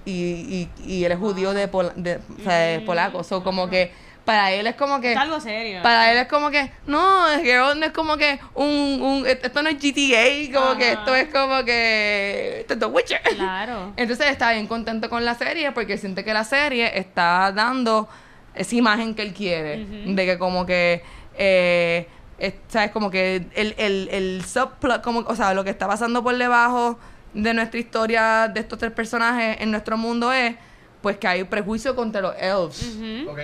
y, y, y él es judío de, pol- de, o sea, de polaco. So, como que para él es como que... Es algo serio. Para él es como que, no, Geralt no es como que un, un esto no es GTA, como que esto es como que esto es The Witcher. Claro. Entonces él está bien contento con la serie porque siente que la serie está dando esa imagen que él quiere. De que como que, eh, es- ¿sabes? Como que el, el, el subplot, como, o sea, lo que está pasando por debajo de nuestra historia de estos tres personajes en nuestro mundo es, pues que hay prejuicio contra los elves. Ujú. Ok.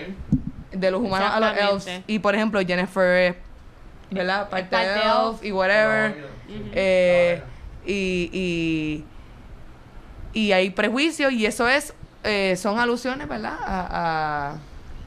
De los humanos a los elves. Y por ejemplo, Jennifer es, ¿verdad? Parte, parte de elf. elf y whatever. Eh, y, y, y hay prejuicios y eso es eh, son alusiones, ¿verdad? A, a-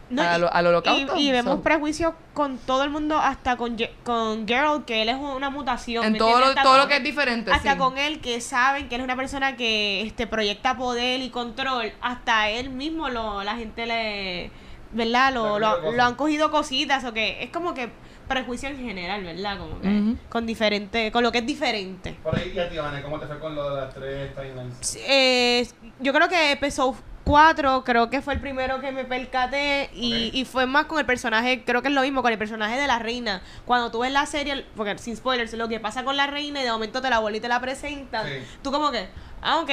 No, a y- lo- al holocausto. Y, y vemos So, prejuicios con todo el mundo, hasta con, con Geralt, que él es una mutación. en ¿me todo lo, todo lo con- que es diferente. Hasta sí. con él, que saben que él es una persona que este proyecta poder y control, hasta él mismo lo, la gente le. ¿Verdad? Lo, han lo, han cogido cositas, o que es como que prejuicio en general, ¿verdad? Como que con diferente, con lo que es diferente. Por ahí, y a ti, Vane, ¿cómo te fue con lo de las tres timelines? Eh, yo creo que episodio 4 creo que fue el primero que me percaté y, y fue más con el personaje, creo que es lo mismo con el personaje de la reina. Cuando tú ves la serie, porque sin spoilers, lo que pasa con la reina y de momento te la vuelven y te la presentan, Sí. tú como que, ah, ok.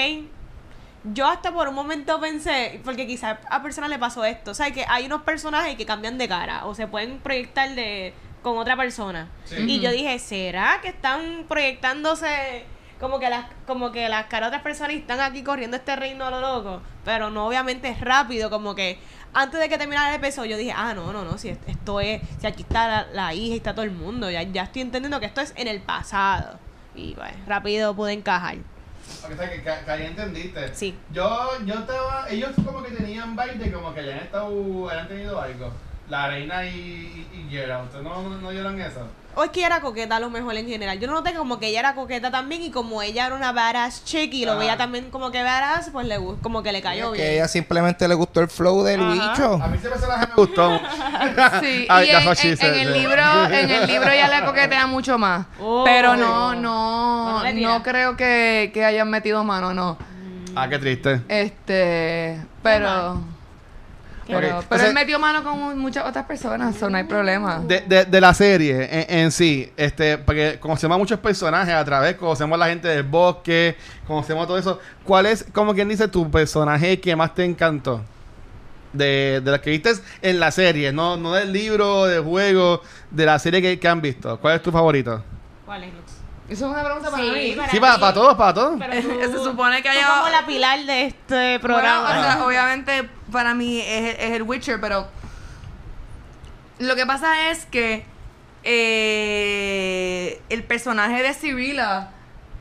Yo hasta por un momento pensé, porque quizás a personas le pasó esto, o sea, que hay unos personajes que cambian de cara o se pueden proyectar de con otra persona. Sí. Y yo dije, ¿será que están proyectándose como que las como que las caras de otras personas están aquí corriendo este reino a lo loco, pero no obviamente es rápido, como que antes de que terminara el episodio yo dije, ah, no, no, no, si es- esto es, si aquí está la, la hija y está todo el mundo, ya, ya estoy entendiendo que esto es en el pasado. Y bueno, rápido pude encajar. O sea, que, que- que ahí entendiste. Sí. Yo, yo estaba, ellos como que tenían de como que hayan estado, hayan tenido algo. La reina y, y, y ¿ustedes no, no, no dieron eso? O es que ella era coqueta a lo mejor en general. Yo noté como que ella era coqueta también y como ella era una badass chick y lo veía también como que badass, pues le como que le cayó que bien. ella simplemente le gustó el flow del Ajá. bicho. A mí ese personaje me gustó. Sí, Ay, y en, en- el sí. libro, en el libro ya le coquetea mucho más. Oh. pero no, no, no creo que, que hayan metido mano, no. Ah, qué triste. Este, pero, Qué pero, Ok, pero entonces- él metió mano con muchas otras personas, eso no hay problema. De, de, de la serie en, en sí, este, porque conocemos a muchos personajes a través, conocemos a la gente del bosque, conocemos todo eso. ¿Cuál es, como quien dice, tu personaje que más te encantó? De, de los que viste en la serie, no, no del libro, del juego, de la serie que, que han visto. ¿Cuál es tu favorito? ¿Cuál es? Eso es una pregunta para Sí, mí. para Sí, para, todos, para todos. Pero tú- Se supone que haya- como la pilar de este programa. Bueno, o sea, obviamente para mí es, es el Witcher, pero lo que pasa es que eh, el personaje de Cirilla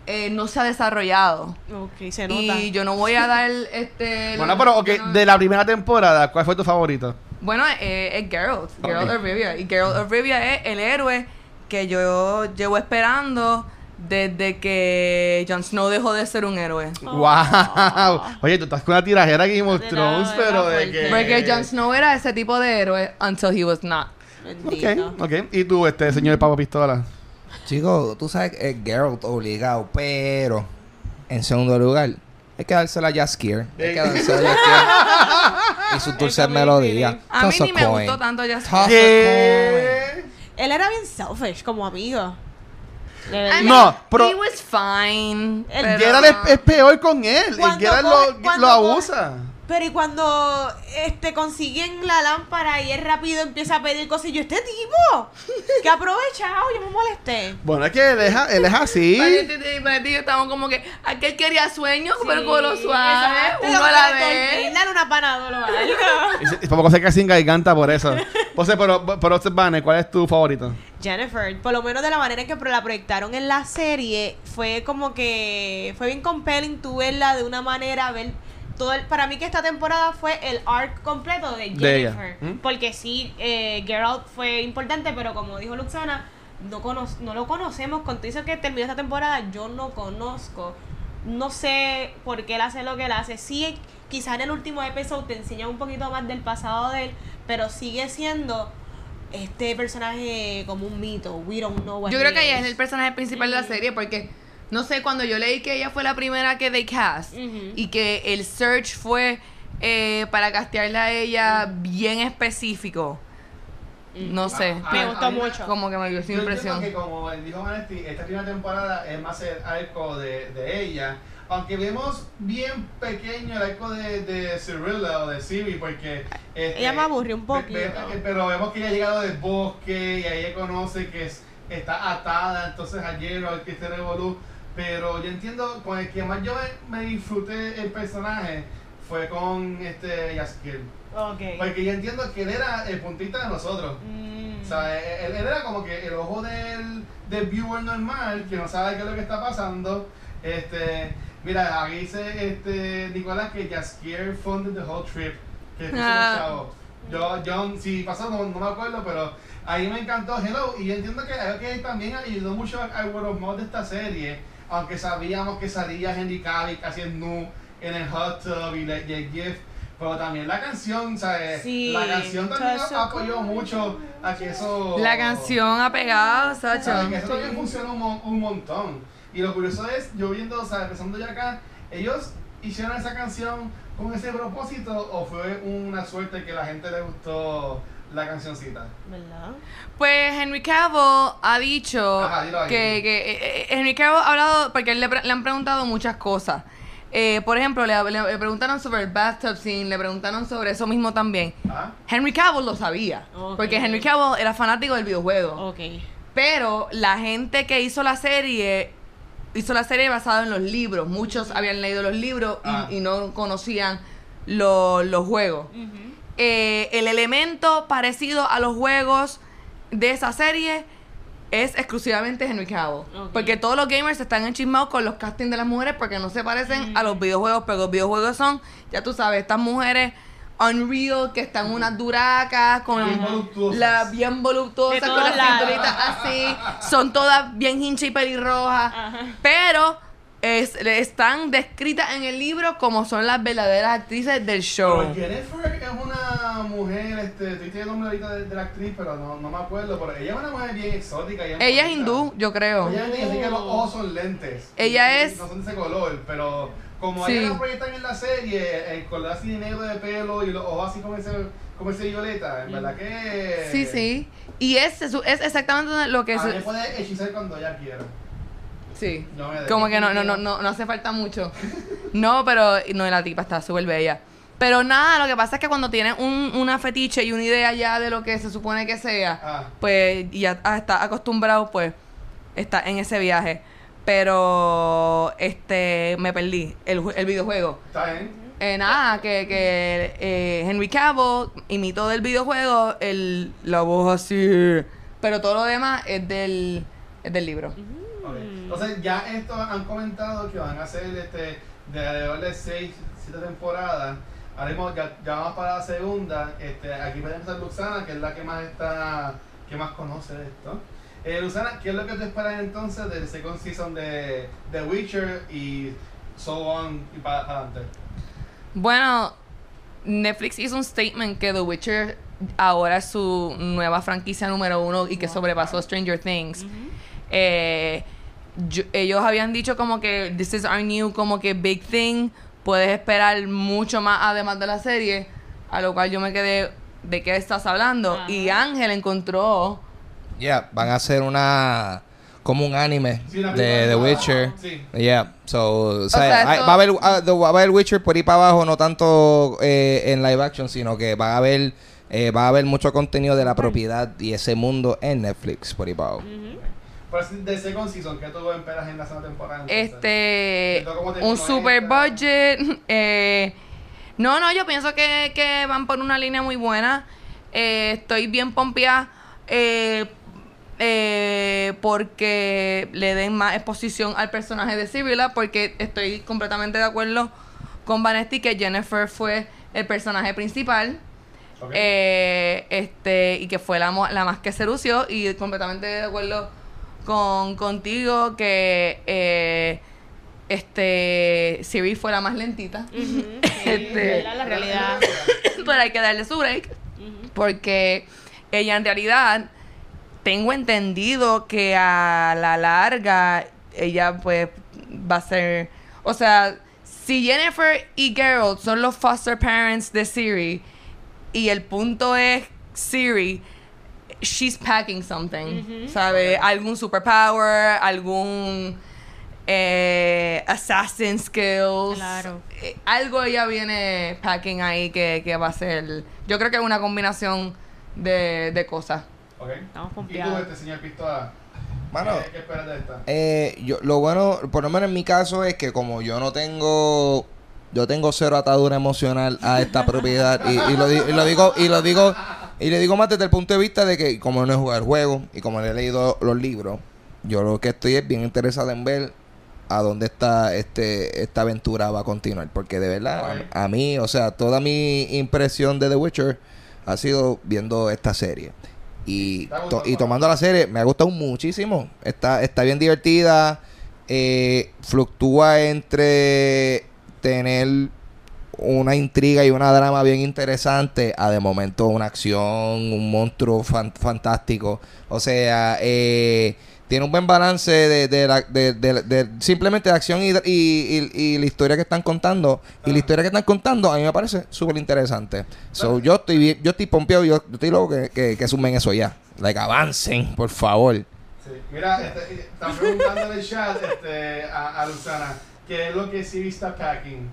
eh, no se ha desarrollado. ok, se nota. Y yo no voy a dar este. Bueno, pero ok, yo no- de la primera temporada, ¿cuál fue tu favorito? Bueno, eh, es Geralt, Geralt Ok. of Rivia. Y Geralt of Rivia es el héroe que yo llevo esperando desde que Jon Snow dejó de ser un héroe. ¡Wow! Oye, tú estás con una tirajera Game of Thrones, pero de que... Porque Jon Snow era ese tipo de héroe until he was not. Bendito. Ok, ok. ¿Y tú, este señor Papa Pistola? Chico, tú sabes que es Geralt obligado, pero en segundo lugar, hay que dársela a Jaskier. Hay que dársela a Jaskier. y sus dulces Eso me melodías. A mí ni me gustó tanto Jaskier. Él era bien selfish como amigo. De I verdad. mean, No, pero- He was fine. El pero- Geralt es, es peor con él. El Cuando Geralt coge- lo, coge- abusa. Pero y cuando este consiguen la lámpara y él rápido empieza a pedir cosas y yo, este tipo, que aprovechado, yo me molesté. Bueno, es que él es, a- él es así. Para ti, estamos como que aquel quería sueños, pero con lo suave, exacto, uno a la vez. Dale una panadol o algo. Y se- y poco se queda sin garganta por eso. José, pero, pero Vane, ¿cuál es tu favorito? Jennifer, por lo menos de la manera en que la proyectaron en la serie, fue como que fue bien compelling tú verla de una manera, ver todo el, para mí que esta temporada fue el arc completo de Jennifer, De ella. ¿Mm? porque sí, eh, Geralt fue importante, pero como dijo Luxana, no, cono no lo conocemos, con todo eso que terminó esta temporada, yo no conozco, no sé por qué él hace lo que él hace, sí, quizás en el último episodio te enseña un poquito más del pasado de él, pero sigue siendo este personaje como un mito. We don't know what Yo creo que ella es el personaje principal de la serie porque, no sé, cuando yo leí que ella fue la primera que they cast y que el search fue eh, para castearla a ella bien específico. No sé. Ah, Me ah, gustó mucho. Como que me dio esa impresión. que como dijo Vanetti, esta primera temporada es más el arco de, de ella. Aunque vemos bien pequeño el arco de, de Cirilla o de Siri, porque... este, Ella me aburrió un poquito. ve- pero vemos que ella ha llegado del bosque y ahí ella conoce que es- está atada entonces a Hierro, al que este revolú. Pero yo entiendo, con el que más yo me, me disfruté el personaje fue con este Yaskiel. Porque yo entiendo que él era el puntita de nosotros. Mm. O sea, él, él era como que el ojo del, del viewer normal, que no sabe qué es lo que está pasando. Este, mira, aquí dice este, Nicolás que Jaskier funded the whole trip. Que Ah. chavo. Yo, yo, si pasó, no, no me acuerdo, pero ahí me encantó Hello. Y yo entiendo que que también ayudó mucho al word of mouth de esta serie, aunque sabíamos que salía Henry Cavill casi en nu en el hot tub y, le- y el gift. Pero también la canción, ¿sabes? Sí, la canción también apoyó mucho a que eso. La canción ha pegado, ¿sabes? Sacha. Que eso también funcionó un, un montón. Y lo curioso es, yo viendo, o sea, empezando ya acá, ellos hicieron esa canción con ese propósito o fue una suerte que la gente le gustó la cancioncita. ¿Verdad? Pues Henry Cavill ha dicho Ajá, dilo ahí. que, que eh, eh, Henry Cavill ha hablado porque le, pre- le han preguntado muchas cosas. Eh, por ejemplo, le, le- le preguntaron sobre el bathtub scene, le preguntaron sobre eso mismo también. ¿Ah? Henry Cavill lo sabía, Ok. porque Henry Cavill era fanático del videojuego. Ok. Pero la gente que hizo la serie hizo la serie basada en los libros. Muchos habían leído los libros y, Ah. y no conocían lo- los juegos. Eh, el elemento parecido a los juegos de esa serie es exclusivamente Henry Cavill. Porque todos los gamers están enchismados con los castings de las mujeres porque no se parecen a los videojuegos, pero los videojuegos son, ya tú sabes, estas mujeres unreal que están unas duracas con Bien voluptuosas. la bien voluptuosas De con las cinturitas así, son todas bien hinchas y pelirrojas, pero es, están descritas en el libro como son las verdaderas actrices del show. Pero Jennifer mujer, este, estoy teniendo el nombre ahorita de, de la actriz, pero no, no me acuerdo. Pero ella es una mujer bien exótica. bien Ella es hindú, yo creo. Ella es así que los ojos son lentes. Ella Y- y es- No son de ese color, pero como Sí. ella la proyectan en la serie, el color así de negro de pelo y los ojos así como ese, como ese violeta, en verdad que. Sí, sí. Y es, es exactamente lo que A es. puede hechizar cuando ella quiera. Sí. No Como que no, no, no, no, no hace falta mucho. No, pero no, la tipa está súper bella. Pero nada, lo que pasa es que cuando tienes un, una fetiche y una idea ya de lo que se supone que sea, Ah. pues ya está acostumbrado, pues está en ese viaje. Pero este me perdí el, el videojuego. ¿Está bien? Eh, nada, que, que eh, Henry Cavill imitó del videojuego el, la voz así. Pero todo lo demás es del, es del libro. Entonces ya esto han comentado que van a hacer este, de alrededor de 6, 7 temporadas. Ahora mismo ya, ya vamos para la segunda. Este, aquí puede empezar Luxana, que es la que más está, que más conoce de esto. Eh, Luxana, ¿qué es lo que tú esperas entonces del second season de The Witcher y so on y para adelante? Bueno, Netflix hizo un statement que The Witcher ahora es su nueva franquicia número uno y que sobrepasó Stranger Things. Eh, yo- ellos habían dicho como que this is our new como que big thing. Puedes esperar mucho más además de la serie. A lo cual yo me quedé de qué estás hablando. Ajá. Y Ángel encontró Yeah, van a hacer una como un anime Sí, de The. Witcher. Sí. Yeah, so, o sea, sea, hay- esto- va a haber ah, the- va a haber Witcher por ahí para abajo, no tanto eh, en live action, sino que va a haber eh, va a haber mucho contenido de la propiedad y ese mundo en Netflix por ahí para abajo. De second season, ¿qué tú esperas en la segunda temporada? este un super esta. budget eh, no no yo pienso que, que van por una línea muy buena Eh, estoy bien pompeada eh, eh, porque le den más exposición al personaje de Sibila porque estoy completamente de acuerdo con Vanesti que Jennifer fue el personaje principal eh, este y que fue la, la más que se lució y completamente de acuerdo con contigo que eh, este Siri fue la más lentita Este- ¿verdad? la realidad. pero hay que darle su break porque ella en realidad tengo entendido que a la larga ella pues va a ser o sea si Jennifer y Geralt son los foster parents de Siri y el punto es Siri she's packing something Ujú. ¿sabe? algún superpower algún eh, assassin skills Claro. eh, algo ella viene packing ahí que, que va a ser. Yo creo que es una combinación de, de cosas. Ok. Estamos ¿Y tú, este señor Pistola? Mano, ¿Qué, qué esperas de esta? Eh, yo, lo bueno, por lo menos en mi caso, es que como yo no tengo, yo tengo cero atadura emocional a esta propiedad y, y lo, y lo digo y lo digo y le digo más desde el punto de vista de que como no he jugado el juego y como no he leído los libros, yo lo que estoy es bien interesado en ver a dónde está este esta aventura va a continuar, porque de verdad a, a mí, o sea, toda mi impresión de The Witcher ha sido viendo esta serie. Y, to- y tomando la serie, me ha gustado muchísimo. Está, está bien divertida. eh, fluctúa entre tener una intriga y una drama bien interesante a de momento una acción, un monstruo fan- fantástico. O sea, eh, tiene un buen balance de, de, la- de- de- de simplemente de acción y, y, y- y la historia que están contando. Y la Ah. historia que están contando a mí me parece súper interesante. So, yo estoy bien- yo estoy pompeado, yo, yo estoy loco que, que, que sumen eso ya. Like, avancen, por favor. Sí. Mira, este, están preguntando en el chat este, a, a Luzana, ¿qué es lo que Siri está packing?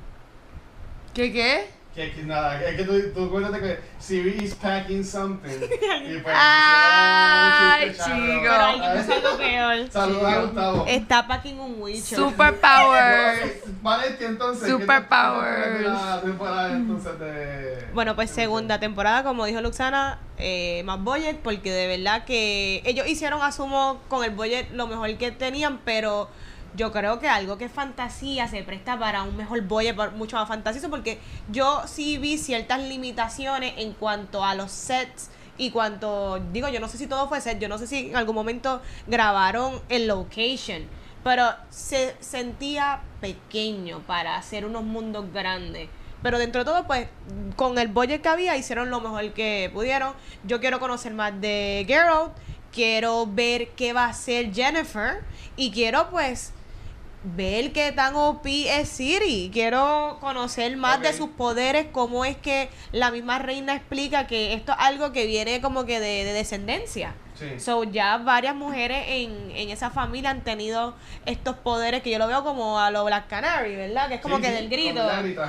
¿Qué qué? Que, que nada, es que tú, tú cuéntate que Siri is packing something. y pues, Ay, pusieron un chiste chico. Pero alguien puso algo peor. Saludos a Gustavo. Está packing un Witcher. Superpowers. Valencia, entonces. ¿qué Superpowers. tal- qué tal la temporada entonces de. Bueno, pues segunda temporada, como dijo Luxana, eh, más budget, porque de verdad que ellos hicieron, asumo, con el budget lo mejor que tenían, pero yo creo que algo que es fantasía se presta para un mejor para- mucho más fantasioso, porque yo sí vi ciertas limitaciones en cuanto a los sets y cuanto, digo, yo no sé si todo fue set, yo no sé si en algún momento grabaron en location, pero se sentía pequeño para hacer unos mundos grandes. Pero dentro de todo, pues, con el budget que había, hicieron lo mejor que pudieron. Yo quiero conocer más de Geralt, quiero ver qué va a hacer Jennifer, y quiero, pues, ver qué tan OP es Siri. Quiero conocer más de sus poderes, cómo es que la misma reina explica que esto es algo que viene como que de, de descendencia. Sí. So, ya varias mujeres en, en esa familia han tenido estos poderes que yo lo veo como a lo Black Canary, ¿verdad? Que es como Sí, que sí, del grito,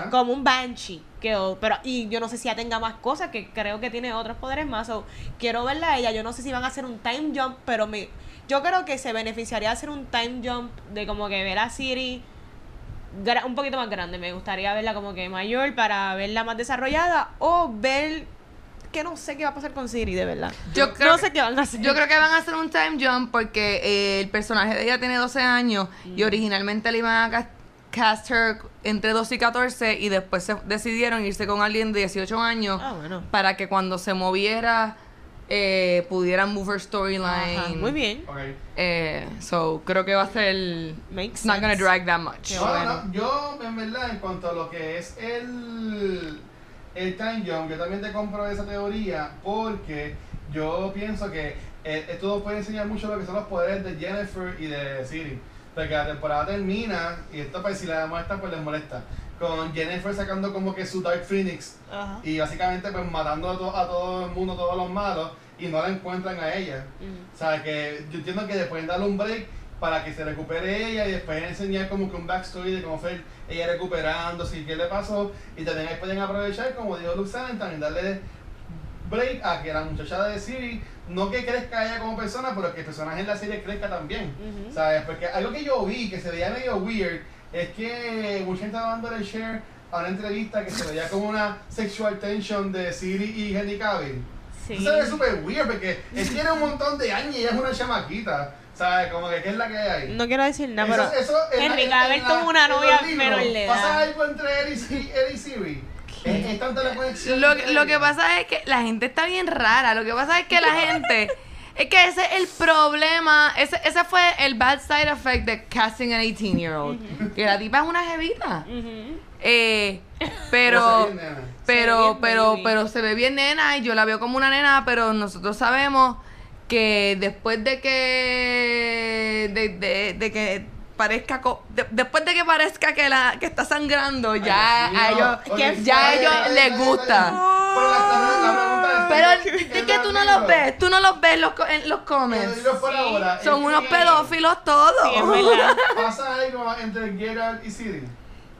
como un Banshee. Pero, y yo no sé si ya tenga más cosas, que creo que tiene otros poderes más. So, quiero verla a ella. Yo no sé si van a hacer un time jump, pero me, yo creo que se beneficiaría hacer un time jump de como que ver a Siri un poquito más grande. Me gustaría verla como que mayor para verla más desarrollada o ver que no sé qué va a pasar con Siri, de verdad. Yo creo no que- qué van a hacer. Yo creo que van a hacer un time jump porque eh, el personaje de ella tiene 12 años Mm. y originalmente le iban a cast her entre 12 y 14 y después se decidieron irse con alguien de 18 años Ah, bueno. para que cuando se moviera eh, pudieran move her storyline. muy bien. Ok. Eh, so, creo que va a ser... Makes It's not gonna drag that much. No, bueno. no, yo, en verdad, en cuanto a lo que es el, el time jump, yo también te compro esa teoría porque yo pienso que eh, esto nos puede enseñar mucho lo que son los poderes de Jennifer y de Siri. Porque la temporada termina, y esto pues si la molesta, pues les molesta, con Jennifer sacando como que su Dark Phoenix Ajá. y básicamente pues matando a, to- a todo el mundo, todos los malos, y no la encuentran a ella. Mm. O sea, que yo entiendo que después darle un break para que se recupere ella y después enseñar como que un backstory de cómo fue ella recuperándose y qué le pasó. Y también ahí pueden aprovechar, como dijo Luxana, también darle break a que la muchacha de Siri, no que crezca ella como persona, pero que el personaje en la serie crezca también. Ujú. ¿Sabes? Porque algo que yo vi que se veía medio weird es que gente estaba dándole share a una entrevista que se veía como una sexual tension de Siri y Henry Cavill. Sí. Eso se ve súper weird porque él tiene un montón de años y ella es una chamaquita. ¿Sabes? Como que qué es la que hay ahí. No quiero decir nada, Eso- pero eso Henry en- Cavill tuvo una novia menor de ¿Pasa algo entre él y, él y Siri? Es, la conexión. Lo, lo que pasa es que la gente está bien rara. Lo que pasa es que la gente. Es que ese es el problema. Ese, ese fue el bad side effect de casting an 18-year-old. Que la tipa es una jevita. Eh, Pero pero. Pero, pero, se ve bien nena y yo la veo como una nena, pero nosotros sabemos que después de que. de, de, de que parezca. co- de- después de que parezca que la que está sangrando, ya Ay, a ellos, ya a ellos les gusta. Pero la, la- la pregunta Pero es. que tú no los ves, tú no los ves los co- en los por Sí. Son unos pedófilos todos. Sí. Pasa algo entre Geralt y Siri.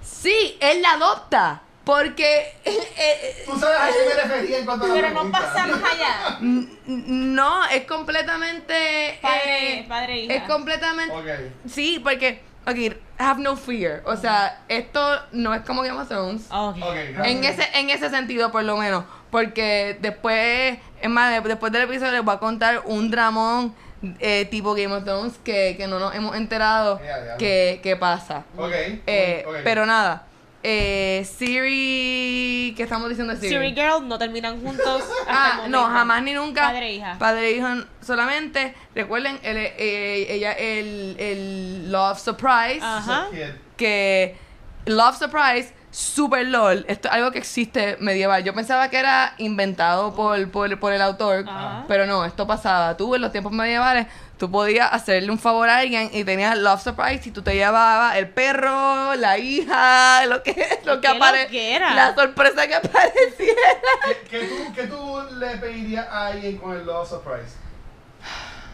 Sí, él la adopta. Porque eh, eh, Tú sabes a qué me refería en cuanto a la Pero no pregunta. pasa más allá. no, es completamente. Padre, eh, padre e hija. es completamente. Sí, porque, ok, have no fear. O sea, esto no es como Game of Thrones. Ok. Ok, gracias. En ese, en ese sentido, por lo menos. Porque después, es más, de- después del episodio les voy a contar un dramón eh, tipo Game of Thrones que, que no nos hemos enterado Ya, ya. que, que pasa. Ok. Eh, ok. Pero nada. Eh, Siri. ¿Qué estamos diciendo de Siri? Siri Geralt no terminan juntos. hasta Ah, no, jamás ni nunca. Padre e hija. Padre e hijo solamente. Recuerden, el, eh, ella, el, el Love Surprise. Ajá. Que Love Surprise, super LOL. Esto es algo que existe medieval. Yo pensaba que era inventado por, por, por el autor. Ajá. Pero no, esto pasaba. Tú en los tiempos medievales, tú podías hacerle un favor a alguien y tenías Love Surprise y tú te llevabas el perro, la hija, lo que, lo que loquera. La sorpresa que apareciera. ¿Qué, qué tú, ¿Qué tú le pedirías a alguien con el Love Surprise?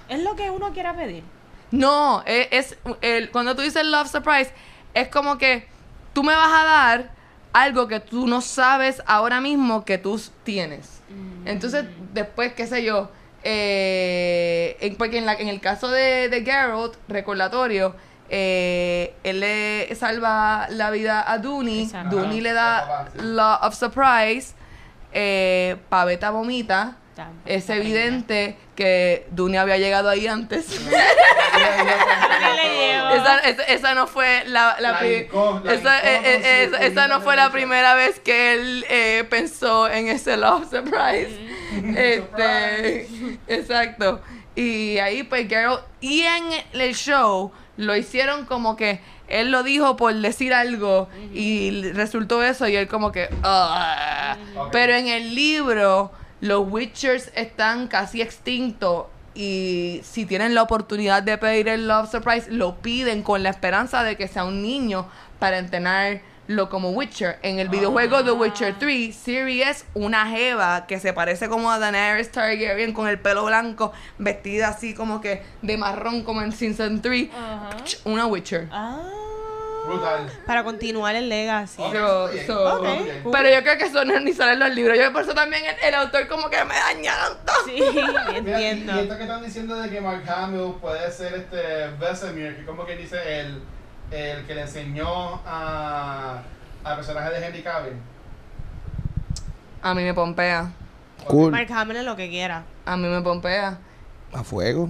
Es lo que uno quiera pedir. No, es, es el, cuando tú dices love surprise, es como que tú me vas a dar algo que tú no sabes ahora mismo que tú tienes. Entonces, después, qué sé yo, eh, en- porque en, la- en el caso de, de Geralt, recordatorio, eh, él le salva la vida a Dooney, Exacto. Dooney le Ajá, da. Law of Surprise, eh, Paveta vomita, Está- es evidente que Dooney había llegado ahí antes. Esa, esa- esa no fue la, la La la esa, eh, eh, esa- esa no fue la primera vez que él eh, pensó en ese Love Surprise. este, exacto. Y ahí pues Geralt, y en el show lo hicieron como que él lo dijo por decir algo y resultó eso y él como que... "Ah". Ok. Pero en el libro los Witchers están casi extintos y si tienen la oportunidad de pedir el Love Surprise, lo piden con la esperanza de que sea un niño para entrenarlo como Witcher. En el videojuego The Witcher 3, Ciri es una jeva que se parece como a Daenerys Targaryen con el pelo blanco, vestida así como que de marrón como en Season 3. Ajá. Una Witcher. Ah. Brutal. Para continuar el legacy. So- so-. Pero yo creo que eso no ni sale en los libros. Yo por eso también el, el autor como que me dañaron todo. Sí, Mira, y, entiendo. y esto que están diciendo de que Mark Hamill puede ser este Vesemir, que como que dice el, el que le enseñó a, al personaje de Henry Cavill. A mí me pompea. Cool. Mark Hamill es lo que quiera. A mí me pompea. A fuego.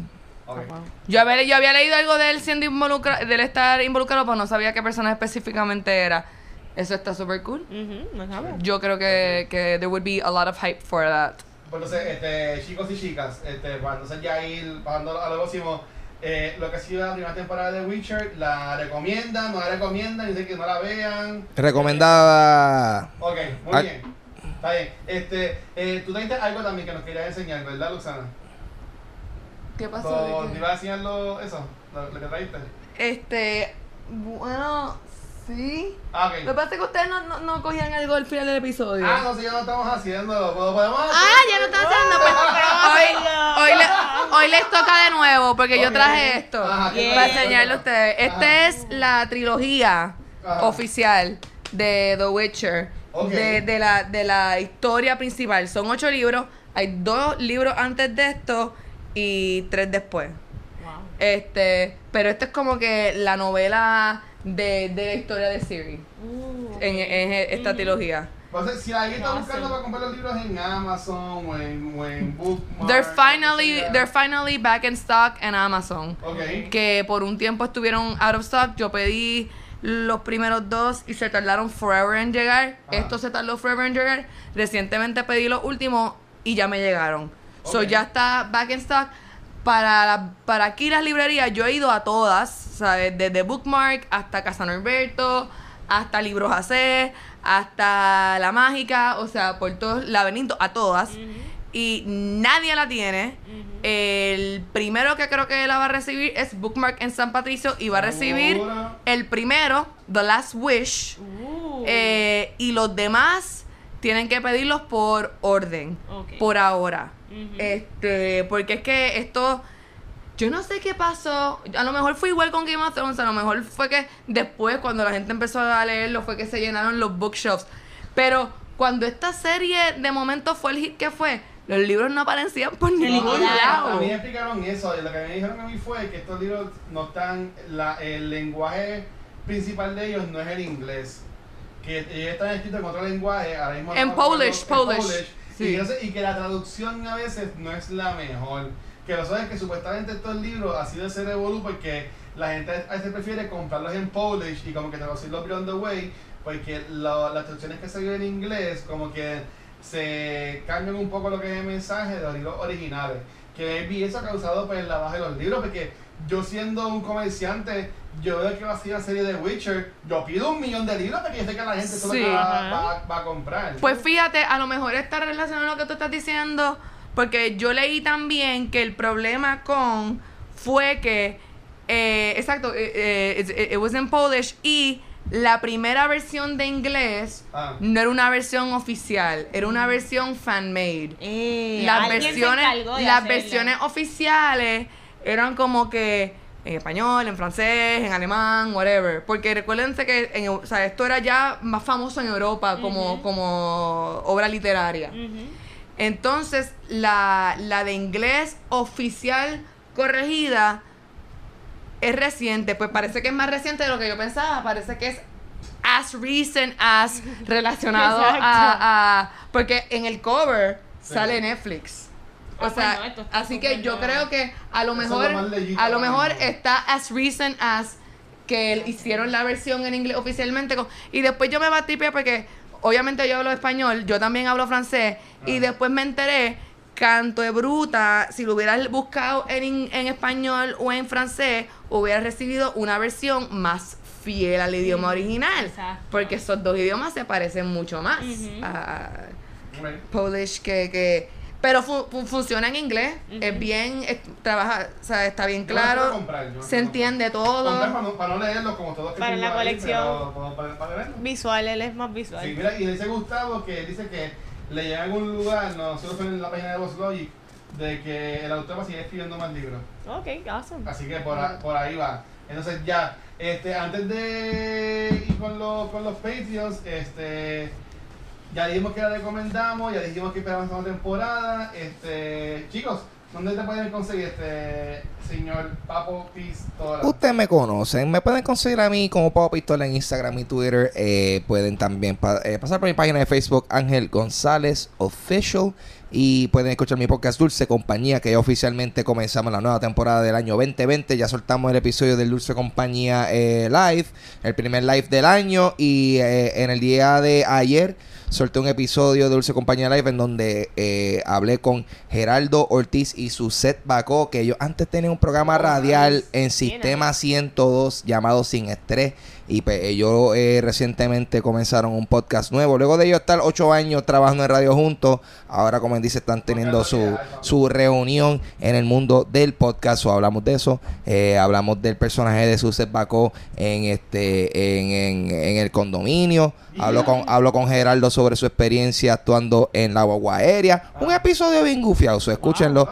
Ok. Yo había, yo había leído algo de él siendo involucrado, de él estar involucrado, pero no sabía qué persona específicamente era. Eso está súper cool. Yo creo que, que there would be a lot of hype for that. Pues entonces, este, chicos y chicas, este, para entonces ya ir pasando a lo próximo, eh, lo que ha sido la primera temporada de Witcher, ¿la recomiendan? ¿No la recomiendan? Dice que no la vean. Recomendada. Ok, muy Ah. bien. Está bien. Este, eh, tú trajiste algo también que nos querías enseñar, ¿verdad, Luxana? ¿Qué pasó? ¿Te iba a enseñarlo eso? Lo, lo que trajiste. Este, bueno, sí. Ah, Lo que pasa es que ustedes no, no, no cogían algo al final del episodio. Ah, no, si ya no estamos haciéndolo. ¿Pod- ¿Podemos hacer? Ah, ya no estás haciendo. Pues, Hoy, hoy, le- hoy les toca de nuevo porque yo traje esto Ajá, ¿qué Yeah. para enseñarle a ustedes. Esta es la trilogía Ajá. oficial de The Witcher, de, de la, de la historia principal. Son ocho libros, hay dos libros antes de esto y tres después. Wow. Este, pero esto es como que la novela de, de la historia de Siri Uh, en, en esta trilogía. Entonces, si alguien está buscando para comprar los libros en Amazon o en, o en Bookmark. They're finally, they're finally back in stock en Amazon. Ok. que por un tiempo estuvieron out of stock. Yo pedí los primeros dos y se tardaron forever en llegar. Ajá. Esto se tardó forever en llegar. Recientemente pedí los últimos y ya me llegaron. So ya está back in stock. Para, la- para aquí las librerías, yo he ido a todas, ¿sabes? Desde Bookmark hasta Casa Norberto, hasta Libros AC, hasta La Mágica, o sea, por todos, Laberinto, a todas. Y nadie la tiene. El primero que creo que la va a recibir es Bookmark en San Patricio y va a recibir el primero, The Last Wish. Uh. Eh, y los demás tienen que pedirlos por orden. Ok. Por ahora. Este, porque es que esto. Yo no sé qué pasó. A lo mejor fue igual con Game of Thrones. A lo mejor fue que después, cuando la gente empezó a leerlo, fue que se llenaron los bookshelves. Pero cuando esta serie de momento fue el hit que fue, los libros no aparecían por ningún No, a lado. mí me explicaron eso. y Lo que me dijeron a mí fue que estos libros no están. La, el lenguaje principal de ellos no es el inglés. Que ellos están escritos en otro lenguaje. Ahora mismo no En acuerdo, Polish, en Polish, sí. Y, que sé- y que la traducción a veces no es la mejor. Que lo sabes que supuestamente estos libros ha sido ese revolú porque la gente a veces prefiere comprarlos en Polish y como que traducirlos beyond the way. Porque lo- las traducciones que salen en inglés, como que se cambian un poco lo que es el mensaje de los libros originales. Que maybe eso ha causado pues la baja de los libros, porque yo siendo un comerciante, yo veo que va a ser una serie de Witcher, yo pido un millón de libros porque yo sé que la gente solo Sí. va, Ajá. va- va a comprar. Pues fíjate, a lo mejor está relacionado a lo que tú estás diciendo, porque yo leí también que el problema con fue que, eh, exacto, eh, eh, it, it was in Polish y la primera versión de inglés Ah. no era una versión oficial, era una versión fan-made. Eh, Las versiones, las versiones oficiales eran como que en español, en francés, en alemán, whatever. Porque recuérdense que en, o sea, esto era ya más famoso en Europa como, como obra literaria. Entonces, la, la de inglés oficial corregida es reciente. Pues parece que es más reciente de lo que yo pensaba. Parece que es as recent as relacionado a, a- Porque en el cover Sí. sale Netflix. O Ah, sea, pues está así que yo creo que a lo mejor, lo a lo mejor está as recent as que hicieron la versión en inglés oficialmente. con- y después yo me batí pie porque obviamente yo hablo español, yo también hablo francés. Y Ah. después me enteré, canto de bruta, si lo hubieras buscado en, en español o en francés, hubieras recibido una versión más fiel al idioma original. exacto. Porque esos dos idiomas se parecen mucho más a. Polish que... que pero fu- fu- funciona en inglés, es bien, es- trabaja, o sea, está bien claro, comprar, se entiende para todo. no, para no leerlo como todos que Para la ahí, colección. pero para, para. Visual, él es más visual. Sí, mira, y dice Gustavo que dice que le llega a algún lugar, nosotros fue en la página de Voz Logic, de que el autor va a seguir escribiendo más libros. Ok, awesome. Así que por, a- por ahí va. Entonces ya, este, antes de ir con los, con los Patreons, este, ya dijimos que la recomendamos, ya dijimos que esperamos esta temporada. Este, chicos, ¿dónde te pueden conseguir este señor Papo Pistola? Ustedes me conocen, me pueden conseguir a mí como Pau Pistola en Instagram y Twitter. Eh, pueden también eh, pasar por mi página de Facebook, Ángel González Official. Y pueden escuchar mi podcast Dulce Compañía, que ya oficialmente comenzamos la nueva temporada del año 2020. Ya soltamos el episodio del Dulce Compañía eh, Live, el primer live del año. Y eh, en el día de ayer solté un episodio de Dulce Compañía Live en donde eh, hablé con Geraldo Ortiz y su set Bacó, que ellos antes tenían un programa Oh, radial nice. en Sistema 102 llamado Sin Estrés. Y pues ellos eh, recientemente comenzaron un podcast nuevo. Luego de ellos estar ocho años trabajando en radio juntos, ahora como dice están teniendo su, su reunión en el mundo del podcast. O hablamos de eso. Eh, hablamos del personaje de Suset Bacó en este en, en, el condominio. Hablo con, hablo con Geraldo sobre su experiencia actuando en la guagua aérea. Un episodio bien gufiado. escúchenlo.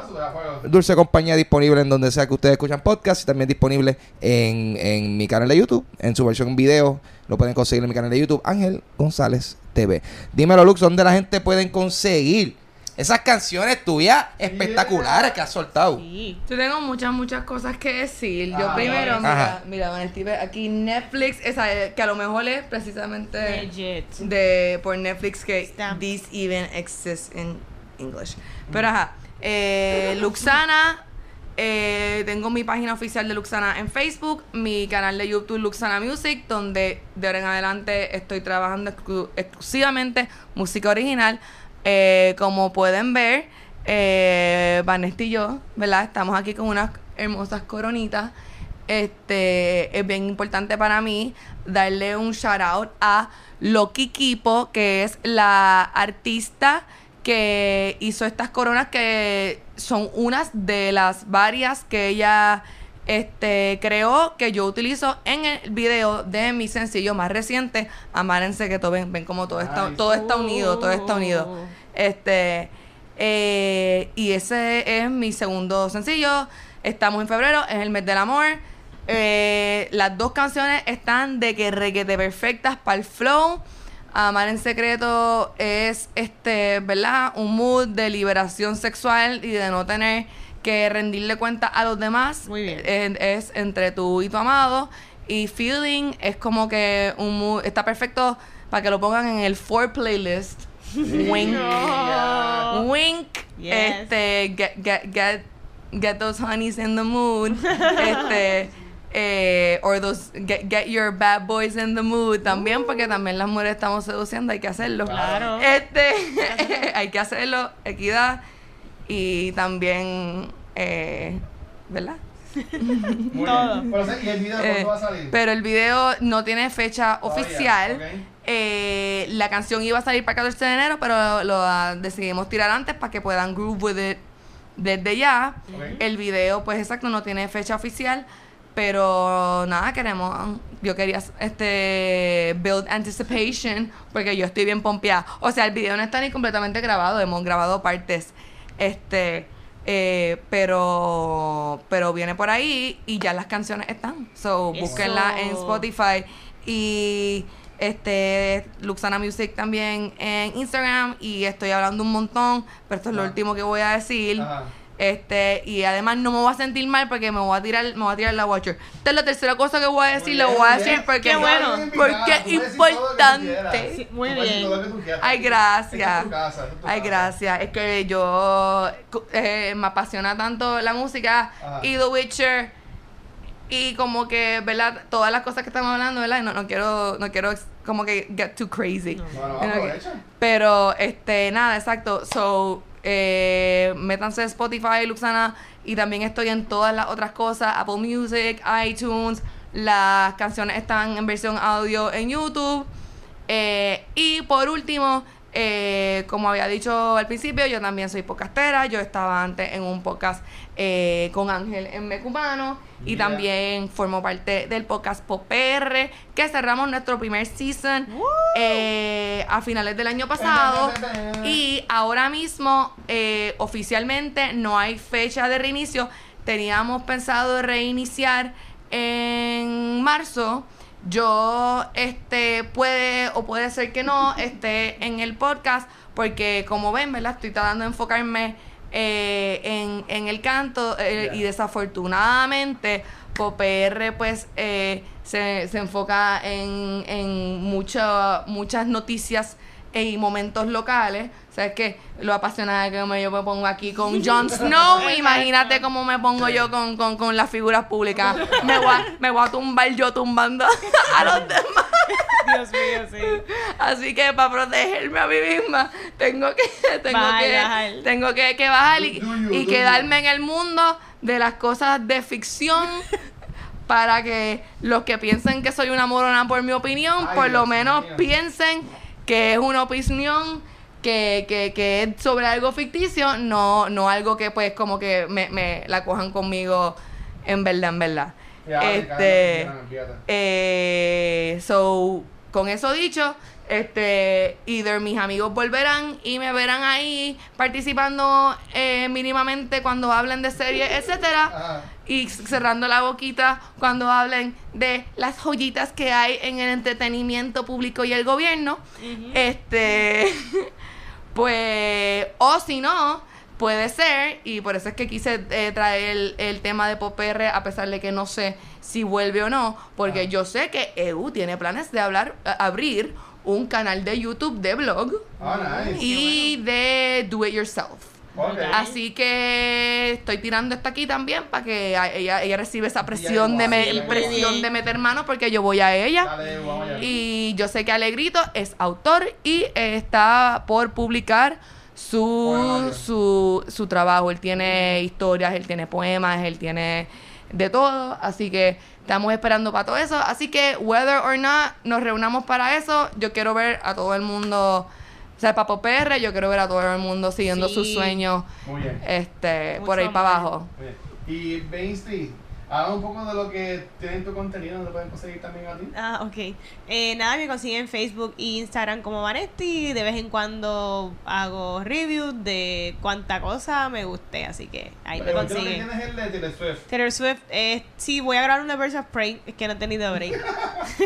Dulce Compañía disponible en donde sea que ustedes escuchan podcast y también disponible en, en mi canal de YouTube, en su versión video. Lo pueden conseguir en mi canal de YouTube, Ángel González TV. Dímelo, Lux, ¿dónde la gente pueden conseguir esas canciones tuyas espectaculares que has soltado? Sí. Yo tengo muchas, muchas cosas que decir. Yo Ah, primero, Ajá. mira, mira, Van Steve, aquí Netflix, esa, eh, que a lo mejor es precisamente Legit. de por Netflix que Stamp. this even exists in English. Pero ajá, eh, Luxana, eh, tengo mi página oficial de Luxana en Facebook, mi canal de YouTube Luxana Music, donde de ahora en adelante estoy trabajando exclu- exclusivamente música original. Eh, como pueden ver, eh, Vanessa y yo, ¿verdad? Estamos aquí con unas hermosas coronitas. Este es bien importante para mí darle un shout out a Loki Kipo, que es la artista que hizo estas coronas que son unas de las varias que ella este creó que yo utilizo en el video de mi sencillo más reciente Amar en secreto ven, ven como todo está todo está unido todo está unido. Oh. este eh, y ese es mi segundo sencillo. Estamos en febrero es el mes del amor. Eh, las dos canciones están de que requete perfectas para el flow Amar en secreto es este, ¿verdad? Un mood de liberación sexual y de no tener que rendirle cuenta a los demás. Muy bien. Eh, Es, entre tú y tu amado. Y feeling es como que un mood, está perfecto para que lo pongan en el for playlist. Wink. Wink. Yes. Este, get, get, get, get those honeys in the mood. este, eh, or those, get, get your bad boys in the mood también, porque también las mujeres estamos seduciendo, hay que hacerlo. Claro. Este, hay que hacerlo, equidad y también, eh, ¿verdad? Muy Todo. bien. Pero, sí, ¿Y el video Eh, cuándo va a salir? pero el video no tiene fecha Todavía, oficial. Eh, la canción iba a salir para el 14 de enero, pero lo ah, decidimos tirar antes para que puedan groove with it desde ya. El video, pues exacto, no tiene fecha oficial. Pero nada, queremos. Yo quería este build anticipation porque yo estoy bien pompeada. O sea, el video no está ni completamente grabado, hemos grabado partes. Este. Eh, pero pero viene por ahí y ya las canciones están. So, Eso. búsquenla en Spotify y este Luxana Music también en Instagram y estoy hablando un montón, pero esto es lo Ah. último que voy a decir. Ajá. Este, y además no me voy a sentir mal porque me voy a tirar, me voy a tirar la Watcher. Esta es la tercera cosa que voy a decir, lo voy a decir bien. porque, Qué bueno. porque es importante. Sí, muy bien. Ay, gracias. Ay, gracias. Es que yo eh, me apasiona tanto la música Ajá. y The Witcher y como que, ¿verdad? Todas las cosas que estamos hablando, ¿verdad? No, no quiero, no quiero como que get too crazy. Pero, este, nada, exacto. So, eh, métanse a Spotify, Luxana, y también estoy en todas las otras cosas, Apple Music, iTunes. Las canciones están en versión audio en YouTube. Eh, y por último, eh, como había dicho al principio, yo también soy podcastera. Yo estaba antes en un podcast eh, con Ángel en Mecumano. Y Yeah. también formo parte del podcast PopR, que cerramos nuestro primer season eh, a finales del año pasado. Y ahora mismo, eh, oficialmente, no hay fecha de reinicio. Teníamos pensado reiniciar en marzo. Yo, este, puede o puede ser que no, esté en el podcast, porque como ven, ¿verdad? Estoy tratando de enfocarme eh, en, en el canto eh, y desafortunadamente PopR pues eh, se, se enfoca en, en mucha- muchas noticias y momentos locales. O sea, es que lo apasionada que me, yo me pongo aquí con Jon Snow, imagínate cómo me pongo yo con, con, con las figuras públicas. Me voy, a, me voy a tumbar yo tumbando a los demás. Dios mío, sí. Así que para protegerme a mí misma, tengo que, tengo Bajar, que, bajar. tengo que, que bajar y, y quedarme en el mundo de las cosas de ficción para que los que piensen que soy una morona por mi opinión, Ay, por lo Dios menos piensen que es una opinión que, que, que es sobre algo ficticio, no, no algo que pues como que me, me la cojan conmigo en verdad, en verdad. Ya, este, eh, so, con eso dicho, este, either mis amigos volverán y me verán ahí participando eh, mínimamente cuando hablen de series, etcétera, Ajá. y cerrando la boquita cuando hablen de las joyitas que hay en el entretenimiento público y el gobierno. Este, pues, o si no, puede ser, y por eso es que quise eh, traer el, el tema de PopR, a pesar de que no sé si vuelve o no, porque Ah. yo sé que EU tiene planes de hablar, abrir un canal de YouTube de blog Ah, nice. y de do it yourself. Así que estoy tirando esto aquí también para que ella, ella reciba esa presión de, me- presión de meter mano porque yo voy a ella. Dale. Y yo sé que Alegrito es autor y está por publicar su, su, su trabajo. Él tiene historias, él tiene poemas, él tiene de todo. Así que estamos esperando para todo eso. Así que, whether or not, nos reunamos para eso. Yo quiero ver a todo el mundo, o sea, Papo PR, yo quiero ver a todo el mundo siguiendo Sí. sus sueños Muy bien. este, Mucho por ahí para abajo. Muy bien. Y Mainstreet, habla un poco de lo que tiene tu contenido, donde pueden conseguir también a ti. Ah, ok. Eh, nada, me consiguen en Facebook e Instagram como Vanetti. De vez en cuando hago reviews de cuánta cosa me guste, así que ahí me El último que consiguen. tienes es el de Taylor Swift. Taylor Swift, eh, sí, voy a grabar una Birds of Prey, es que no he tenido break. Ha, Sí.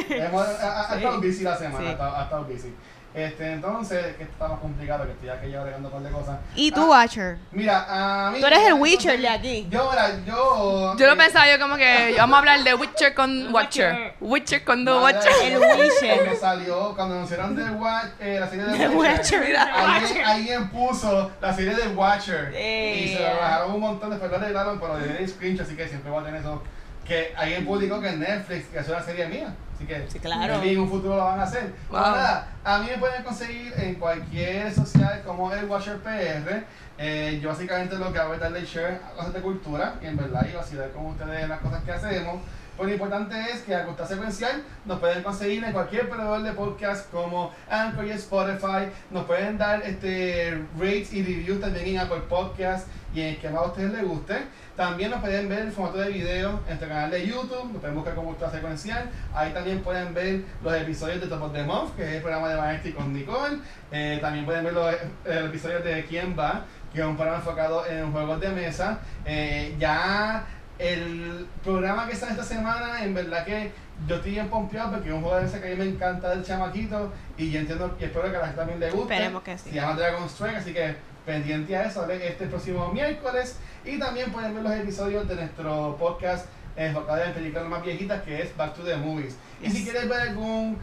estado busy la semana, Sí. ha, estado, ha estado busy. Este, entonces, que esto está más complicado, que estoy aquí ya agregando un par de cosas. ¿Y tú, Ah, Watcher? Mira, a mí... Tú eres el entonces, Witcher de aquí. Yo, mira, yo... Yo lo pensaba yo como que vamos a hablar de Witcher con Watcher. Witcher con The Watcher. El Me Witcher. salió cuando anunciaron The Watch, eh, la serie de The Watcher. Watcher. Alguien, alguien puso la serie de Watcher Eh. y se lo bajaron un montón, después lo arreglaron, pero le dieron screenshot, así que siempre voy a tener eso. Que alguien publicó que Netflix que es una serie mía, así que Sí, claro. en un futuro lo van a hacer. Wow. Nada, a mí me pueden conseguir en cualquier social como el Watcher PR. Eh, yo básicamente lo que hago es darle share a cosas de cultura y en verdad y vacilar con ustedes las cosas que hacemos. Lo importante es que a Cultura Secuencial nos pueden conseguir en cualquier proveedor de podcast como Anchor y Spotify. Nos pueden dar este rates y reviews también en Apple Podcast y en el que más a ustedes les guste. También nos pueden ver el formato de video en nuestro canal de YouTube, nos pueden buscar como Cultura Secuencial. Ahí también pueden ver los episodios de Top of the Month, que es el programa de Vanesti con Nicole. Eh, también pueden ver los eh, episodios de Quién va, que es un programa enfocado en juegos de mesa. Eh, ya el programa que sale esta semana, en verdad que yo estoy bien pompeado porque es un juego de mesa que a mí me encanta del chamaquito y yo entiendo y espero que a la gente también le guste. Esperemos que sí. Se llama Dragon Strike, así que pendiente a eso, ¿vale? este próximo miércoles. Y también pueden ver los episodios de nuestro podcast enfocado en películas más viejitas que es Back to the Movies. Y si quieres ver algún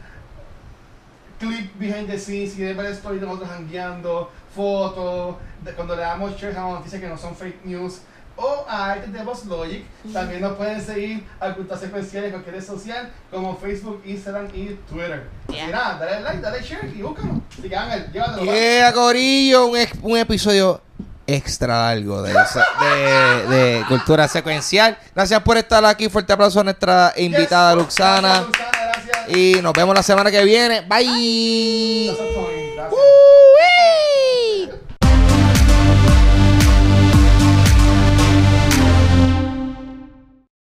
clip behind the scenes, si quieres ver stories de nosotros jangueando, fotos, cuando le damos share a noticias que no son fake news, o a Artes de Boss Logic. También nos pueden seguir a Cultura Secuencial en cualquier red social como Facebook, Instagram y Twitter. Yeah. Nada, dale like, dale share y búscalo. Así que Ángel, llévatelo. Yeah, Corillo, un, ex- un episodio extra largo de, esa- de, de cultura secuencial. Gracias por estar aquí. Fuerte aplauso a nuestra invitada Yes. Luxana. Gracias, Luxana, gracias. Y nos vemos la semana que viene. Bye.